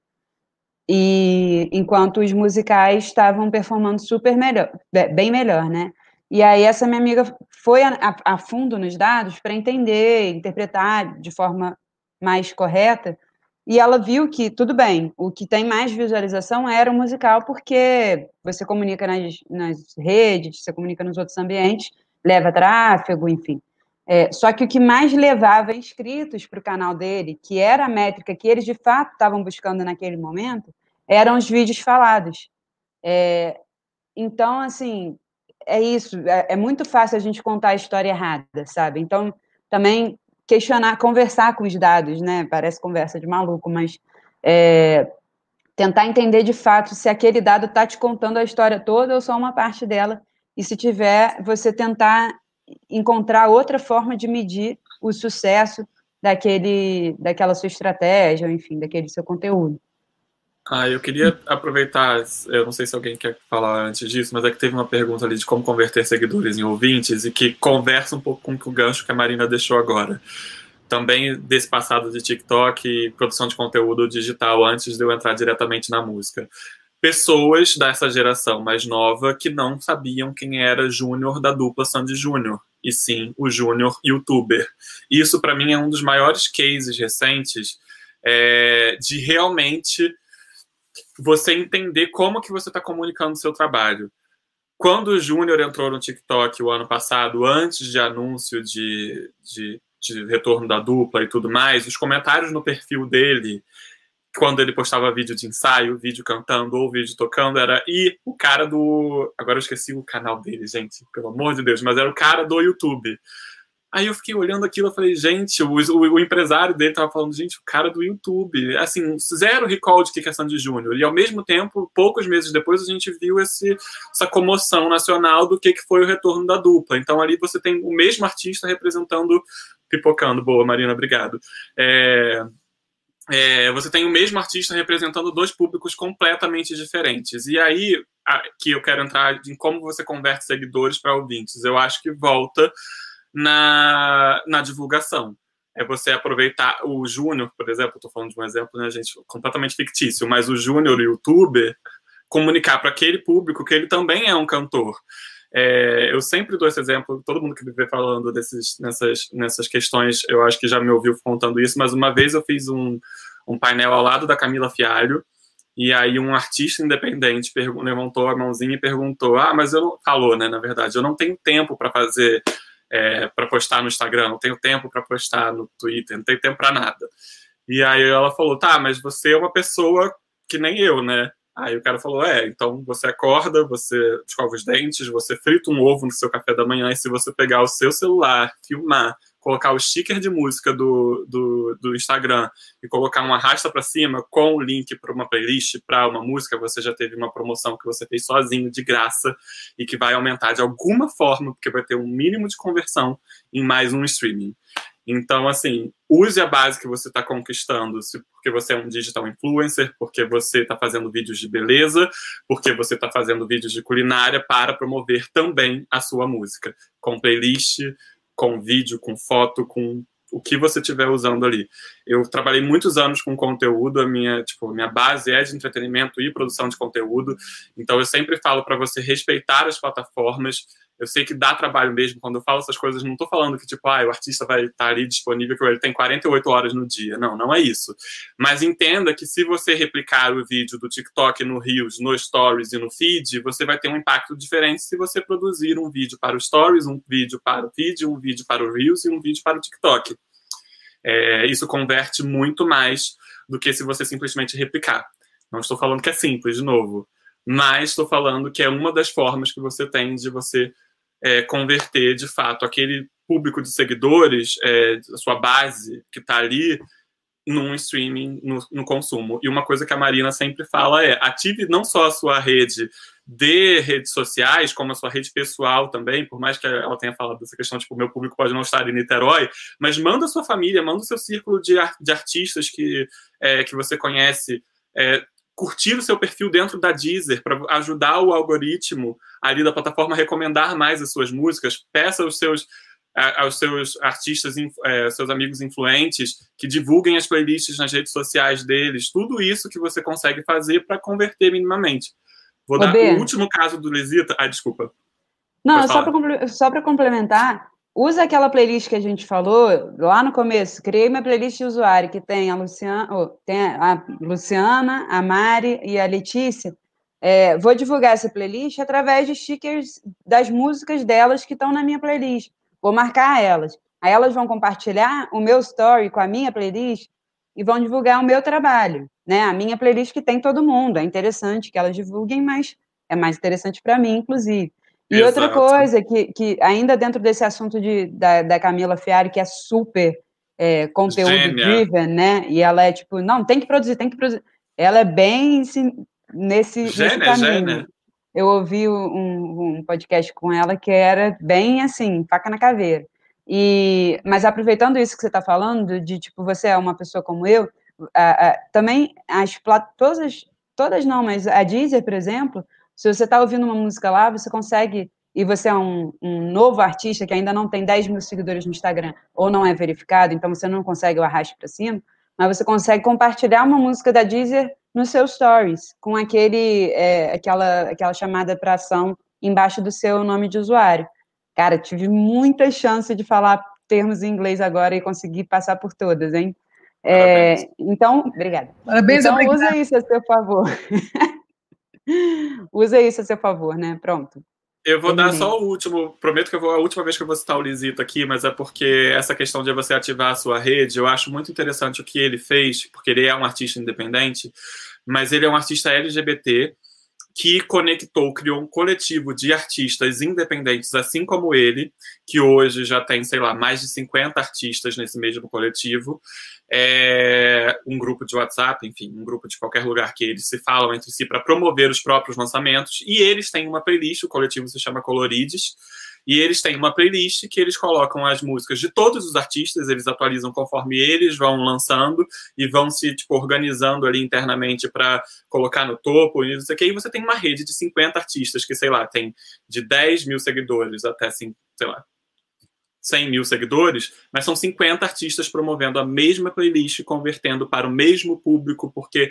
E enquanto os musicais estavam performando super melhor, bem melhor, né? E aí essa minha amiga foi a, a, fundo nos dados para entender, interpretar de forma mais correta, e ela viu que, tudo bem, o que tem mais visualização era o musical, porque você comunica nas, nas redes, você comunica nos outros ambientes, leva tráfego, enfim. É, só que o que mais levava inscritos para o canal dele, que era a métrica que eles de fato estavam buscando naquele momento, eram os vídeos falados. É, então, assim, é isso. É, é, muito fácil a gente contar a história errada, sabe? Então, também questionar, conversar com os dados, né? Parece conversa de maluco, mas é, tentar entender de fato se aquele dado está te contando a história toda ou só uma parte dela. E se tiver, você tentar encontrar outra forma de medir o sucesso daquele, daquela sua estratégia, enfim, daquele seu conteúdo. Ah, eu queria aproveitar, eu não sei se alguém quer falar antes disso, mas é que teve uma pergunta ali de como converter seguidores em ouvintes e que conversa um pouco com o gancho que a Marina deixou agora. Também desse passado de TikTok e produção de conteúdo digital antes de eu entrar diretamente na música. Pessoas dessa geração mais nova que não sabiam quem era Júnior da dupla Sandy Júnior, e sim o Júnior youtuber. Isso, para mim, é um dos maiores cases recentes é, de realmente você entender como que você está comunicando o seu trabalho. Quando o Júnior entrou no TikTok o ano passado, antes de anúncio de, de, de retorno da dupla e tudo mais, os comentários no perfil dele quando ele postava vídeo de ensaio, vídeo cantando ou vídeo tocando, era e o cara do. Agora eu esqueci o canal dele, gente, pelo amor de Deus, mas era o cara do YouTube. Aí eu fiquei olhando aquilo e falei, gente, o, o, o, empresário dele tava falando, gente, o cara do YouTube. Assim, zero recall de que é Sandy Júnior. E ao mesmo tempo, poucos meses depois, a gente viu esse, essa comoção nacional do que, que foi o retorno da dupla. Então ali você tem o mesmo artista representando, pipocando. Boa, Marina, obrigado. É, é, você tem o mesmo artista representando dois públicos completamente diferentes. E aí a, que eu quero entrar em como você converte seguidores para ouvintes. Eu acho que volta na, na divulgação. É você aproveitar o Júnior, por exemplo, estou falando de um exemplo, né, gente, completamente fictício, mas o Júnior, youtuber, comunicar para aquele público que ele também é um cantor. É, eu sempre dou esse exemplo, todo mundo que me vê falando desses, nessas, nessas questões, eu acho que já me ouviu contando isso, mas uma vez eu fiz um, um painel ao lado da Camila Fialho, e aí um artista independente levantou a mãozinha e perguntou: Ah, mas eu não. Falou, né? Na verdade, eu não tenho tempo para fazer é, para postar no Instagram, não tenho tempo para postar no Twitter, não tenho tempo para nada. E aí ela falou, tá, mas você é uma pessoa que nem eu, né? Aí o cara falou, é, então você acorda, você escova os dentes, você frita um ovo no seu café da manhã, e se você pegar o seu celular, filmar, colocar o sticker de música do, do, do Instagram e colocar uma arrasta para cima com o link para uma playlist, para uma música, você já teve uma promoção que você fez sozinho, de graça, e que vai aumentar de alguma forma, porque vai ter um mínimo de conversão em mais um streaming. Então, assim, use a base que você está conquistando, porque você é um digital influencer, porque você está fazendo vídeos de beleza, porque você está fazendo vídeos de culinária para promover também a sua música, com playlist, com vídeo, com foto, com o que você estiver usando ali. Eu trabalhei muitos anos com conteúdo, a minha, tipo, minha base é de entretenimento e produção de conteúdo, então eu sempre falo para você respeitar as plataformas, eu sei que dá trabalho mesmo quando eu falo essas coisas. Não estou falando que, tipo, ah, o artista vai estar ali disponível, que ele tem 48 horas no dia. Não, não é isso. Mas entenda que se você replicar o vídeo do TikTok no Reels, no Stories e no Feed, você vai ter um impacto diferente se você produzir um vídeo para o Stories, um vídeo para o Feed, um vídeo para o Reels e um vídeo para o TikTok. É, isso converte muito mais do que se você simplesmente replicar. Não estou falando que é simples, de novo mas estou falando que é uma das formas que você tem de você é, converter de fato aquele público de seguidores, é, a sua base que está ali, num streaming, no, no, consumo. E uma coisa que a Marina sempre fala é: ative não só a sua rede de redes sociais, como a sua rede pessoal também, por mais que ela tenha falado dessa questão, tipo, meu público pode não estar em Niterói, mas manda a sua família, manda o seu círculo de, de artistas que, é, que você conhece, é, curtir o seu perfil dentro da Deezer para ajudar o algoritmo ali da plataforma a recomendar mais as suas músicas, peça aos seus aos seus artistas, é, seus amigos influentes, que divulguem as playlists nas redes sociais deles, tudo isso que você consegue fazer para converter minimamente. Vou dar o último caso do Lisita. Ah, desculpa. Não, só para complementar, usa aquela playlist que a gente falou lá no começo. Criei minha playlist de usuário que tem a Luciana, oh, tem a Luciana, a Mari e a Letícia. É, vou divulgar essa playlist através de stickers das músicas delas que estão na minha playlist. Vou marcar elas. Aí elas vão compartilhar o meu story com a minha playlist e vão divulgar o meu trabalho, né? A minha playlist que tem todo mundo. É interessante que elas divulguem, mas é mais interessante para mim, inclusive. E Exato. outra coisa que, que ainda dentro desse assunto de, da, da Camila Fiari, que é super é, conteúdo driven, né? E ela é tipo, não, tem que produzir, tem que produzir. Ela é bem nesse, Gênia, nesse caminho. Gênia eu ouvi um, um, podcast com ela que era bem assim, faca na caveira. E, mas aproveitando isso que você está falando, de tipo, você é uma pessoa como eu, a, a, também as todas, todas não, mas a Deezer, por exemplo, se você está ouvindo uma música lá, você consegue, e você é um, um, novo artista que ainda não tem 10 mil seguidores no Instagram, ou não é verificado, então você não consegue o arraste para cima, mas você consegue compartilhar uma música da Deezer nos seus stories, com aquele, é, aquela, aquela chamada para ação embaixo do seu nome de usuário. Cara, tive muita chance de falar termos em inglês agora e conseguir passar por todas, hein? É, então, obrigada. Parabéns, então, usa isso a seu favor. *laughs* usa isso a seu favor, né? Pronto. Eu vou dar só o último, prometo que eu vou a última vez que eu vou citar o Lisito aqui, mas é porque essa questão de você ativar a sua rede, eu acho muito interessante o que ele fez, porque ele é um artista independente, mas ele é um artista LGBT que conectou, criou um coletivo de artistas independentes, assim como ele, que hoje já tem, sei lá, mais de 50 artistas nesse mesmo coletivo, é um grupo de WhatsApp, enfim, um grupo de qualquer lugar que eles se falam entre si para promover os próprios lançamentos, e eles têm uma playlist, o coletivo se chama Colorides, e eles têm uma playlist que eles colocam as músicas de todos os artistas, eles atualizam conforme eles vão lançando e vão se tipo, organizando ali internamente para colocar no topo. E, isso aqui. e você tem uma rede de 50 artistas que, sei lá, tem de 10 mil seguidores até, assim, sei lá, 100 mil seguidores, mas são 50 artistas promovendo a mesma playlist, convertendo para o mesmo público, porque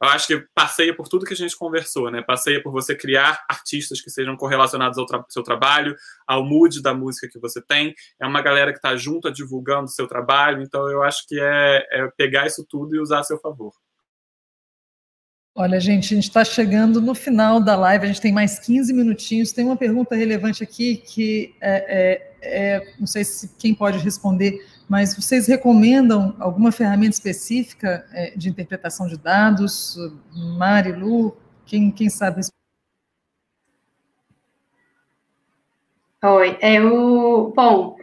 eu acho que passeia por tudo que a gente conversou, né? Passeia por você criar artistas que sejam correlacionados ao tra seu trabalho, ao mood da música que você tem. É uma galera que está junto divulgando o seu trabalho, então eu acho que é, é pegar isso tudo e usar a seu favor. Olha, gente, a gente está chegando no final da live, a gente tem mais 15 minutinhos. Tem uma pergunta relevante aqui que é, é, é, não sei se quem pode responder, mas vocês recomendam alguma ferramenta específica é, de interpretação de dados? Mari, Lu, quem, quem sabe? Oi, eu, bom,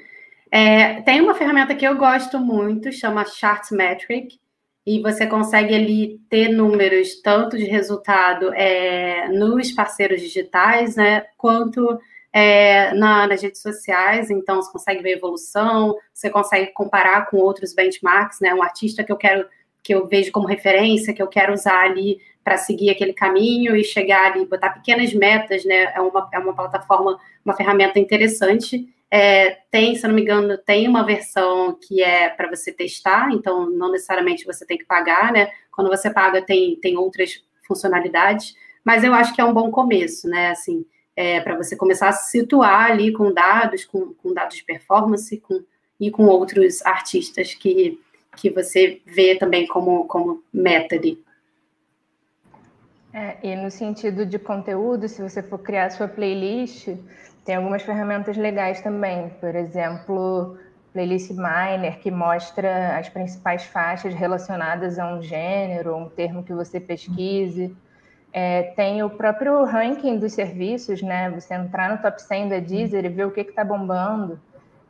é, tem uma ferramenta que eu gosto muito, chama Chartmetric, e você consegue ali ter números tanto de resultado é, nos parceiros digitais, né, quanto é, na, nas redes sociais. Então, você consegue ver evolução, você consegue comparar com outros benchmarks, né, um artista que eu quero que eu vejo como referência, que eu quero usar ali para seguir aquele caminho e chegar ali, botar pequenas metas, né? É uma, é uma plataforma, uma ferramenta interessante é, tem, se não me engano, tem uma versão que é para você testar, então não necessariamente você tem que pagar, né? Quando você paga, tem, tem outras funcionalidades, mas eu acho que é um bom começo, né? Assim, é, para você começar a se situar ali com dados, com, com dados de performance com, e com outros artistas que, que você vê também como, como meta ali. É, e no sentido de conteúdo, se você for criar sua playlist, tem algumas ferramentas legais também, por exemplo, Playlist Miner, que mostra as principais faixas relacionadas a um gênero, um termo que você pesquise. É, tem o próprio ranking dos serviços, né? Você entrar no top 100 da Deezer e ver o que está bombando,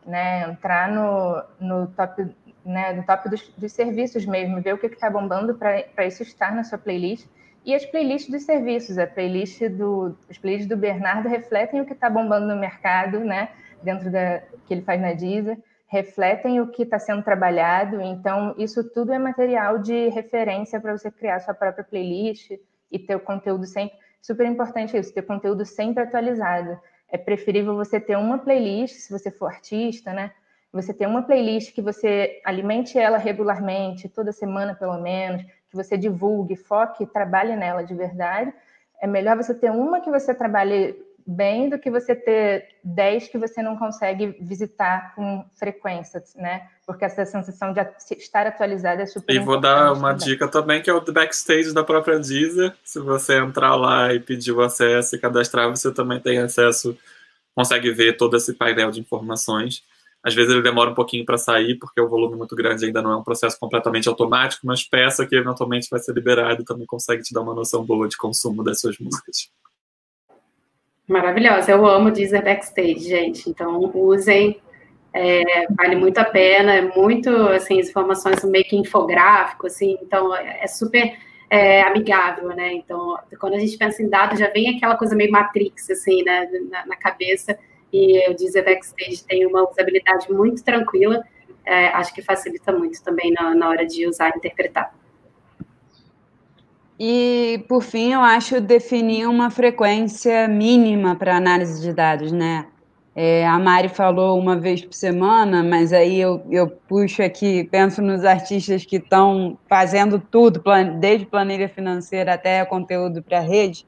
né? Entrar no, no top né, do top dos, dos serviços mesmo, ver o que está bombando para isso estar na sua playlist. E as playlists dos serviços, a playlist do, as playlists do Bernardo refletem o que está bombando no mercado, né, dentro da que ele faz na Deezer, refletem o que está sendo trabalhado. Então, isso tudo é material de referência para você criar sua própria playlist e ter o conteúdo sempre. Super importante isso, ter conteúdo sempre atualizado. É preferível você ter uma playlist, se você for artista, né? Você ter uma playlist que você alimente ela regularmente, toda semana pelo menos, que você divulgue, foque, trabalhe nela de verdade. É melhor você ter uma que você trabalhe bem do que você ter 10 que você não consegue visitar com frequência, né? Porque essa sensação de estar atualizada é super E vou dar uma também. dica também, que é o backstage da própria Deezer. Se você entrar lá e pedir o acesso e cadastrar, você também tem acesso, consegue ver todo esse painel de informações. Às vezes ele demora um pouquinho para sair, porque o volume muito grande ainda não é um processo completamente automático, mas peça que eventualmente vai ser liberado também consegue te dar uma noção boa de consumo das suas músicas. Maravilhosa, eu amo Deezer Backstage, gente. Então usem, é, vale muito a pena, é muito, assim, as informações meio que infográfico, assim, então é super é, amigável, né? Então, quando a gente pensa em dados, já vem aquela coisa meio Matrix, assim, né, na, na cabeça, e o Deezer Backstage tem uma usabilidade muito tranquila, é, acho que facilita muito também na, na hora de usar e interpretar. E, por fim, eu acho definir uma frequência mínima para análise de dados, né? É, a Mari falou uma vez por semana, mas aí eu, eu puxo aqui, penso nos artistas que estão fazendo tudo, desde planilha financeira até conteúdo para rede.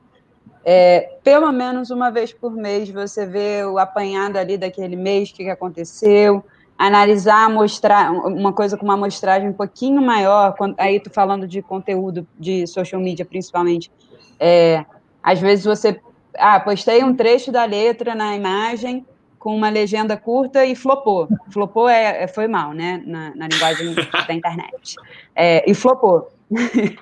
É, pelo menos uma vez por mês você vê o apanhado ali daquele mês, o que, que aconteceu, analisar, mostrar uma coisa com uma amostragem um pouquinho maior, aí tu falando de conteúdo de social media principalmente, é, às vezes você, ah, postei um trecho da letra na imagem com uma legenda curta e flopou. Flopou é, é foi mal, né, na, na linguagem da internet. É, e flopou. *laughs*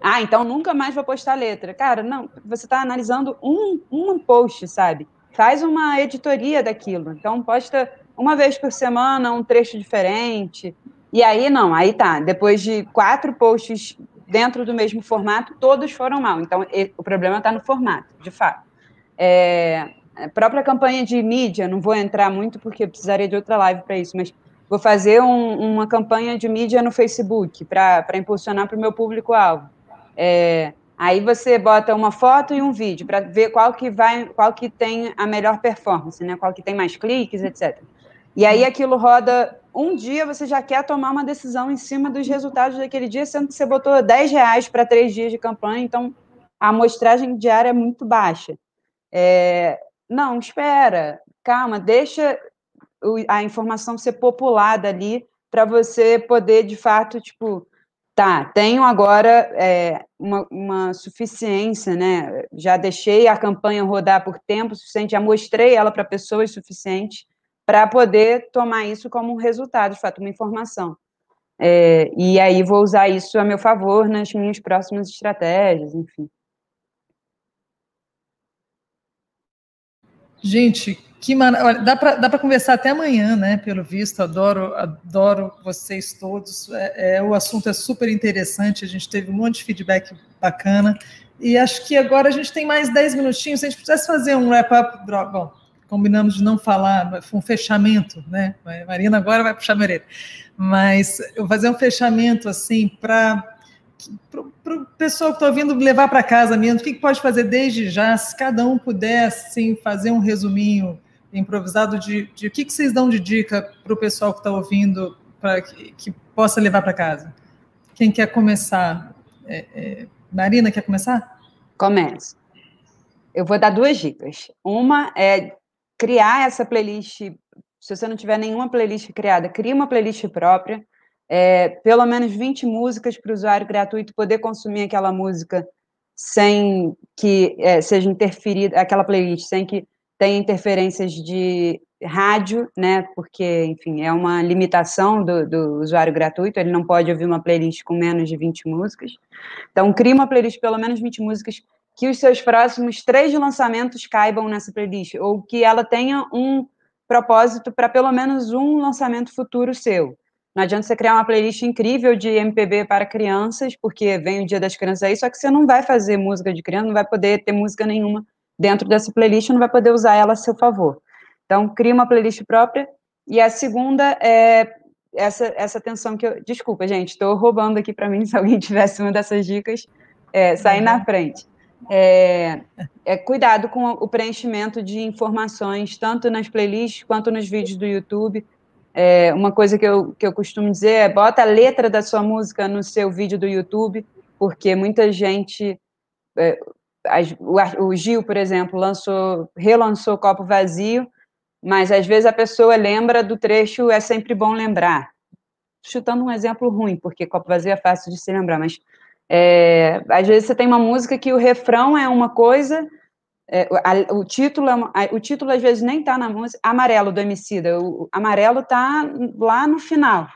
ah, então nunca mais vou postar letra. Cara, não, você está analisando um, um post, sabe? Faz uma editoria daquilo. Então, posta uma vez por semana, um trecho diferente. E aí, não, aí tá. Depois de quatro posts dentro do mesmo formato, todos foram mal. Então, o problema está no formato, de fato. É, a própria campanha de mídia, não vou entrar muito porque precisaria de outra live para isso, mas vou fazer um, uma campanha de mídia no Facebook para impulsionar para o meu público-alvo. É, aí você bota uma foto e um vídeo para ver qual que vai, qual que tem a melhor performance, né? Qual que tem mais cliques, etc. E aí aquilo roda um dia, você já quer tomar uma decisão em cima dos resultados daquele dia, sendo que você botou 10 reais para três dias de campanha, então a amostragem diária é muito baixa. É, não, espera, calma, deixa a informação ser populada ali para você poder, de fato, tipo, tá, tenho agora é, uma, uma, suficiência, né? Já deixei a campanha rodar por tempo suficiente, já mostrei ela para pessoas suficientes para poder tomar isso como um resultado, de fato, uma informação. É, e aí vou usar isso a meu favor nas minhas próximas estratégias, enfim. Gente, que maravilha. Dá para dá conversar até amanhã, né? Pelo visto, adoro, adoro vocês todos. É, é, o assunto é super interessante, a gente teve um monte de feedback bacana. E acho que agora a gente tem mais 10 minutinhos. Se a gente pudesse fazer um wrap-up, bom, combinamos de não falar, foi um fechamento, né? A Marina agora vai puxar a orelha. Mas eu vou fazer um fechamento assim para o pessoal que está ouvindo levar para casa mesmo, o que, que, pode fazer desde já, se cada um pudesse assim, fazer um resuminho improvisado de, de o que, que vocês dão de dica para o pessoal que está ouvindo para que, que, possa levar para casa. Quem quer começar? É, é, Marina, quer começar? Começa. Eu vou dar duas dicas. Uma é criar essa playlist. Se você não tiver nenhuma playlist criada, crie uma playlist própria, é, pelo menos 20 músicas para o usuário gratuito poder consumir aquela música sem que é, seja interferida, aquela playlist, sem que tenha interferências de rádio, né? Porque, enfim, é uma limitação do, do, usuário gratuito, ele não pode ouvir uma playlist com menos de 20 músicas. Então, crie uma playlist pelo menos 20 músicas que os seus próximos três lançamentos caibam nessa playlist, ou que ela tenha um propósito para pelo menos um lançamento futuro seu. Não adianta você criar uma playlist incrível de MPB para crianças, porque vem o Dia das Crianças aí, só que você não vai fazer música de criança, não vai poder ter música nenhuma dentro dessa playlist, não vai poder usar ela a seu favor. Então, cria uma playlist própria. E a segunda é essa, essa atenção que eu. Desculpa, gente, estou roubando aqui para mim, *laughs* se alguém tivesse uma dessas dicas, é, sair na frente. É, é, cuidado com o preenchimento de informações, tanto nas playlists quanto nos vídeos do YouTube. É, uma coisa que eu, que eu costumo dizer é bota a letra da sua música no seu vídeo do YouTube, porque muita gente. É, o, o Gil, por exemplo, lançou, relançou Copo Vazio, mas às vezes a pessoa lembra do trecho, é sempre bom lembrar. Chutando um exemplo ruim, porque Copo Vazio é fácil de se lembrar, mas é, às vezes você tem uma música que o refrão é uma coisa, é, a, o, título, é o título às vezes nem está na música, Amarelo do Emicida, o amarelo está lá no final.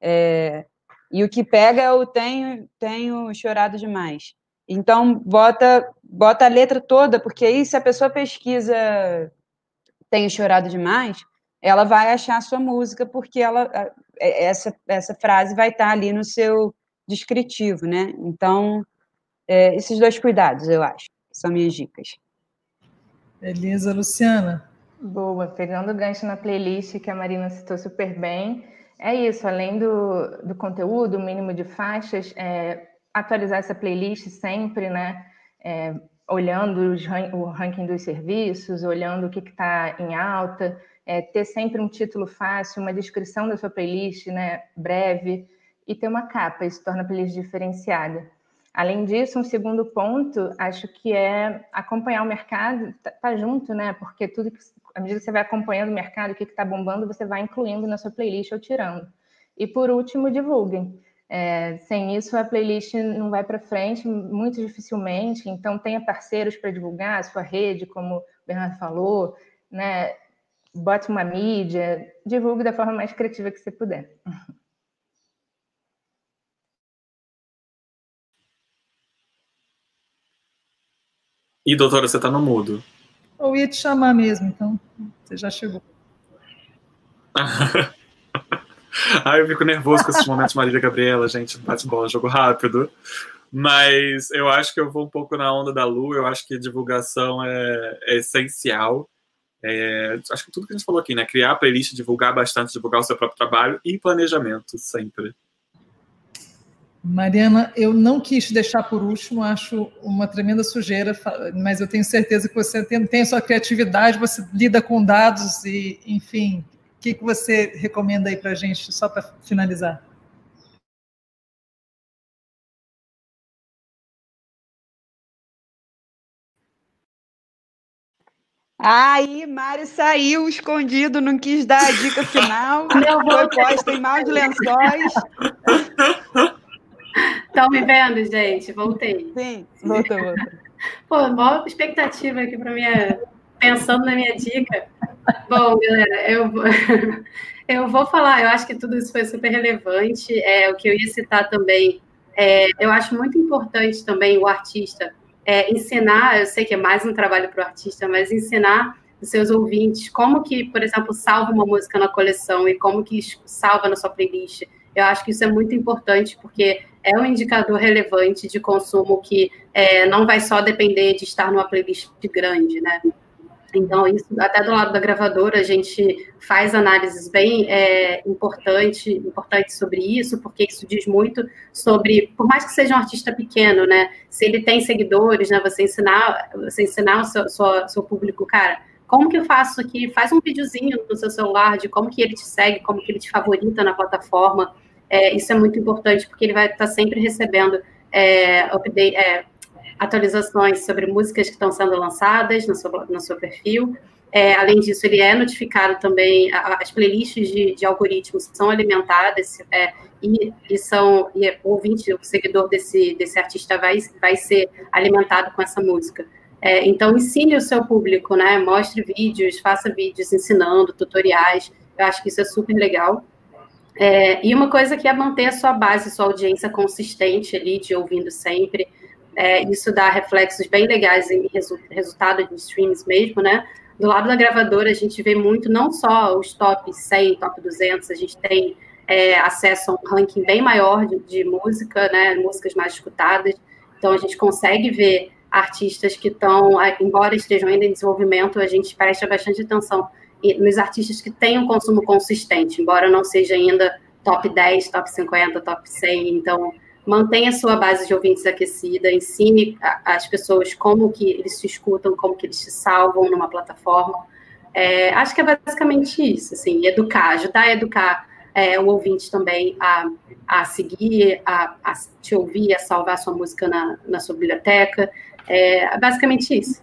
É, e o que pega é o tenho, tenho chorado demais. Então, bota, bota a letra toda, porque aí se a pessoa pesquisa tenho chorado demais, ela vai achar a sua música, porque ela, é, essa, essa frase vai estar tá ali no seu descritivo, né? Então, é, esses dois cuidados, eu acho, são minhas dicas. Beleza, Luciana. Boa, pegando o gancho na playlist que a Marina citou super bem, é isso, além do, do conteúdo, o mínimo de faixas, é, atualizar essa playlist sempre, né? É, olhando os, o ranking dos serviços, olhando o que está em alta, é, ter sempre um título fácil, uma descrição da sua playlist, né? Breve, e ter uma capa, isso torna a playlist diferenciada. Além disso, um segundo ponto, acho que é acompanhar o mercado, tá, tá junto, né? Porque tudo que, à medida que você vai acompanhando o mercado, o que está bombando, você vai incluindo na sua playlist ou tirando. E por último, divulguem. É, sem isso, a playlist não vai para frente, muito dificilmente. Então, tenha parceiros para divulgar a sua rede, como o Bernardo falou, né? Bote uma mídia, divulgue da forma mais criativa que você puder. *laughs* E, doutora, você está no mudo. Eu ia te chamar mesmo, então você já chegou. *laughs* ah, eu fico nervoso com esses momentos Marília Gabriela, gente, bate bola, jogo rápido. Mas eu acho que eu vou um pouco na onda da Lu, eu acho que divulgação é, é essencial. É, acho que tudo que a gente falou aqui, né? Criar playlist, divulgar bastante, divulgar o seu próprio trabalho e planejamento, sempre. Mariana, eu não quis deixar por último, acho uma tremenda sujeira, mas eu tenho certeza que você tem, tem a sua criatividade, você lida com dados e, enfim, o que, que você recomenda aí para a gente, só para finalizar? Aí, Mari saiu escondido, não quis dar a dica final, *laughs* foi posta em maus lençóis. *laughs* Estão me vendo, gente? Voltei. Sim, voltou, voltou. Pô, maior expectativa aqui para minha. Pensando na minha dica. Bom, galera, eu, *laughs* eu vou falar, eu acho que tudo isso foi super relevante. É, o que eu ia citar também, é, eu acho muito importante também o artista é, ensinar, eu sei que é mais um trabalho para o artista, mas ensinar os seus ouvintes como que, por exemplo, salva uma música na coleção e como que salva na sua playlist. Eu acho que isso é muito importante, porque é um indicador relevante de consumo que é, não vai só depender de estar numa playlist grande, né? Então, isso, até do lado da gravadora, a gente faz análises bem é, importante, importantes sobre isso, porque isso diz muito sobre, por mais que seja um artista pequeno, né? Se ele tem seguidores, né? Você ensinar, você ensinar o seu, seu, seu público, cara, como que eu faço aqui? Faz um videozinho no seu celular de como que ele te segue, como que ele te favorita na plataforma. É, isso é muito importante, porque ele vai estar sempre recebendo é, update, é, atualizações sobre músicas que estão sendo lançadas no seu, no seu perfil. É, além disso, ele é notificado também, as playlists de, de algoritmos são alimentadas é, e, e, são, e o ouvinte, o seguidor desse, desse artista vai, vai ser alimentado com essa música. É, então, ensine o seu público, né? Mostre vídeos, faça vídeos ensinando, tutoriais. Eu acho que isso é super legal. É, e uma coisa que é manter a sua base, sua audiência consistente ali, de ouvindo sempre. É, isso dá reflexos bem legais em resu resultado de streams mesmo, né? Do lado da gravadora, a gente vê muito, não só os top 100, top 200, a gente tem é, acesso a um ranking bem maior de, de música, né, músicas mais escutadas. Então, a gente consegue ver artistas que estão, embora estejam ainda em desenvolvimento, a gente presta bastante atenção nos artistas que têm um consumo consistente, embora não seja ainda top 10, top 50, top 100. Então, mantenha a sua base de ouvintes aquecida, ensine as pessoas como que eles se escutam, como que eles se salvam numa plataforma. É, acho que é basicamente isso, assim, educar, ajudar a educar é, o ouvinte também a, a seguir, a, a te ouvir, a salvar sua música na, na sua biblioteca. É basicamente isso.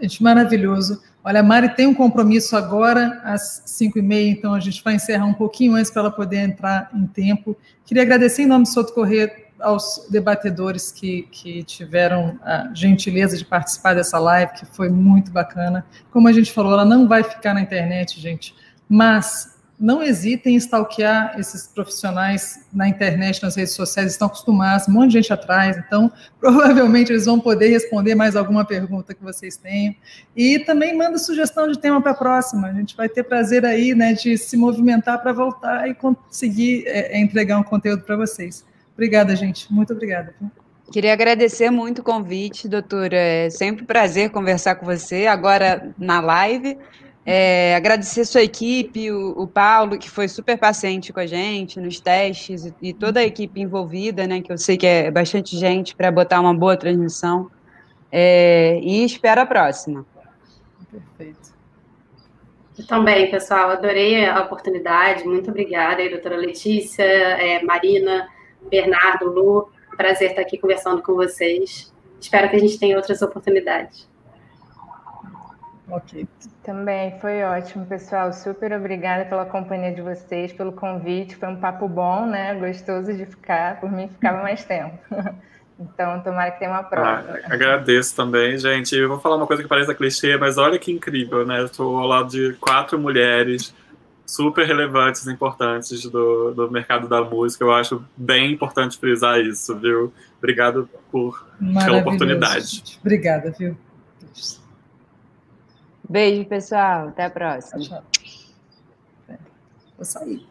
Gente, maravilhoso. Olha, a Mari tem um compromisso agora, às 5 e meia, então a gente vai encerrar um pouquinho antes para ela poder entrar em tempo. Queria agradecer em nome do Soto Corrêa aos debatedores que, que tiveram a gentileza de participar dessa live, que foi muito bacana. Como a gente falou, ela não vai ficar na internet, gente, mas não hesitem em stalkear esses profissionais na internet, nas redes sociais, estão acostumados, um monte de gente atrás, então *laughs* provavelmente eles vão poder responder mais alguma pergunta que vocês tenham. E também manda sugestão de tema para a próxima, a gente vai ter prazer aí né, de se movimentar para voltar e conseguir é, é, entregar um conteúdo para vocês. Obrigada, gente, muito obrigada. Queria agradecer muito o convite, doutora. É sempre um prazer conversar com você, agora na live. É, agradecer sua equipe, o, o, Paulo, que foi super paciente com a gente nos testes, e, e, toda a equipe envolvida, né, que eu sei que é bastante gente para botar uma boa transmissão. É, e espero a próxima. Perfeito. Eu também, pessoal, adorei a oportunidade. Muito obrigada, aí, doutora Letícia, é, Marina, Bernardo, Lu. Prazer estar aqui conversando com vocês. Espero que a gente tenha outras oportunidades. Ok. Também foi ótimo, pessoal. Super obrigada pela companhia de vocês, pelo convite. Foi um papo bom, né? Gostoso de ficar. Por mim, ficava mais tempo. *laughs* Então, tomara que tenha uma prova. Ah, agradeço também, gente. Eu vou falar uma coisa que parece clichê, mas olha que incrível, né? Estou ao lado de quatro mulheres super relevantes, importantes do, do mercado da música. Eu acho bem importante frisar isso, viu? Obrigado por pela oportunidade. Obrigada, viu? Beijo, pessoal. Até a próxima. Tchau. Vou sair.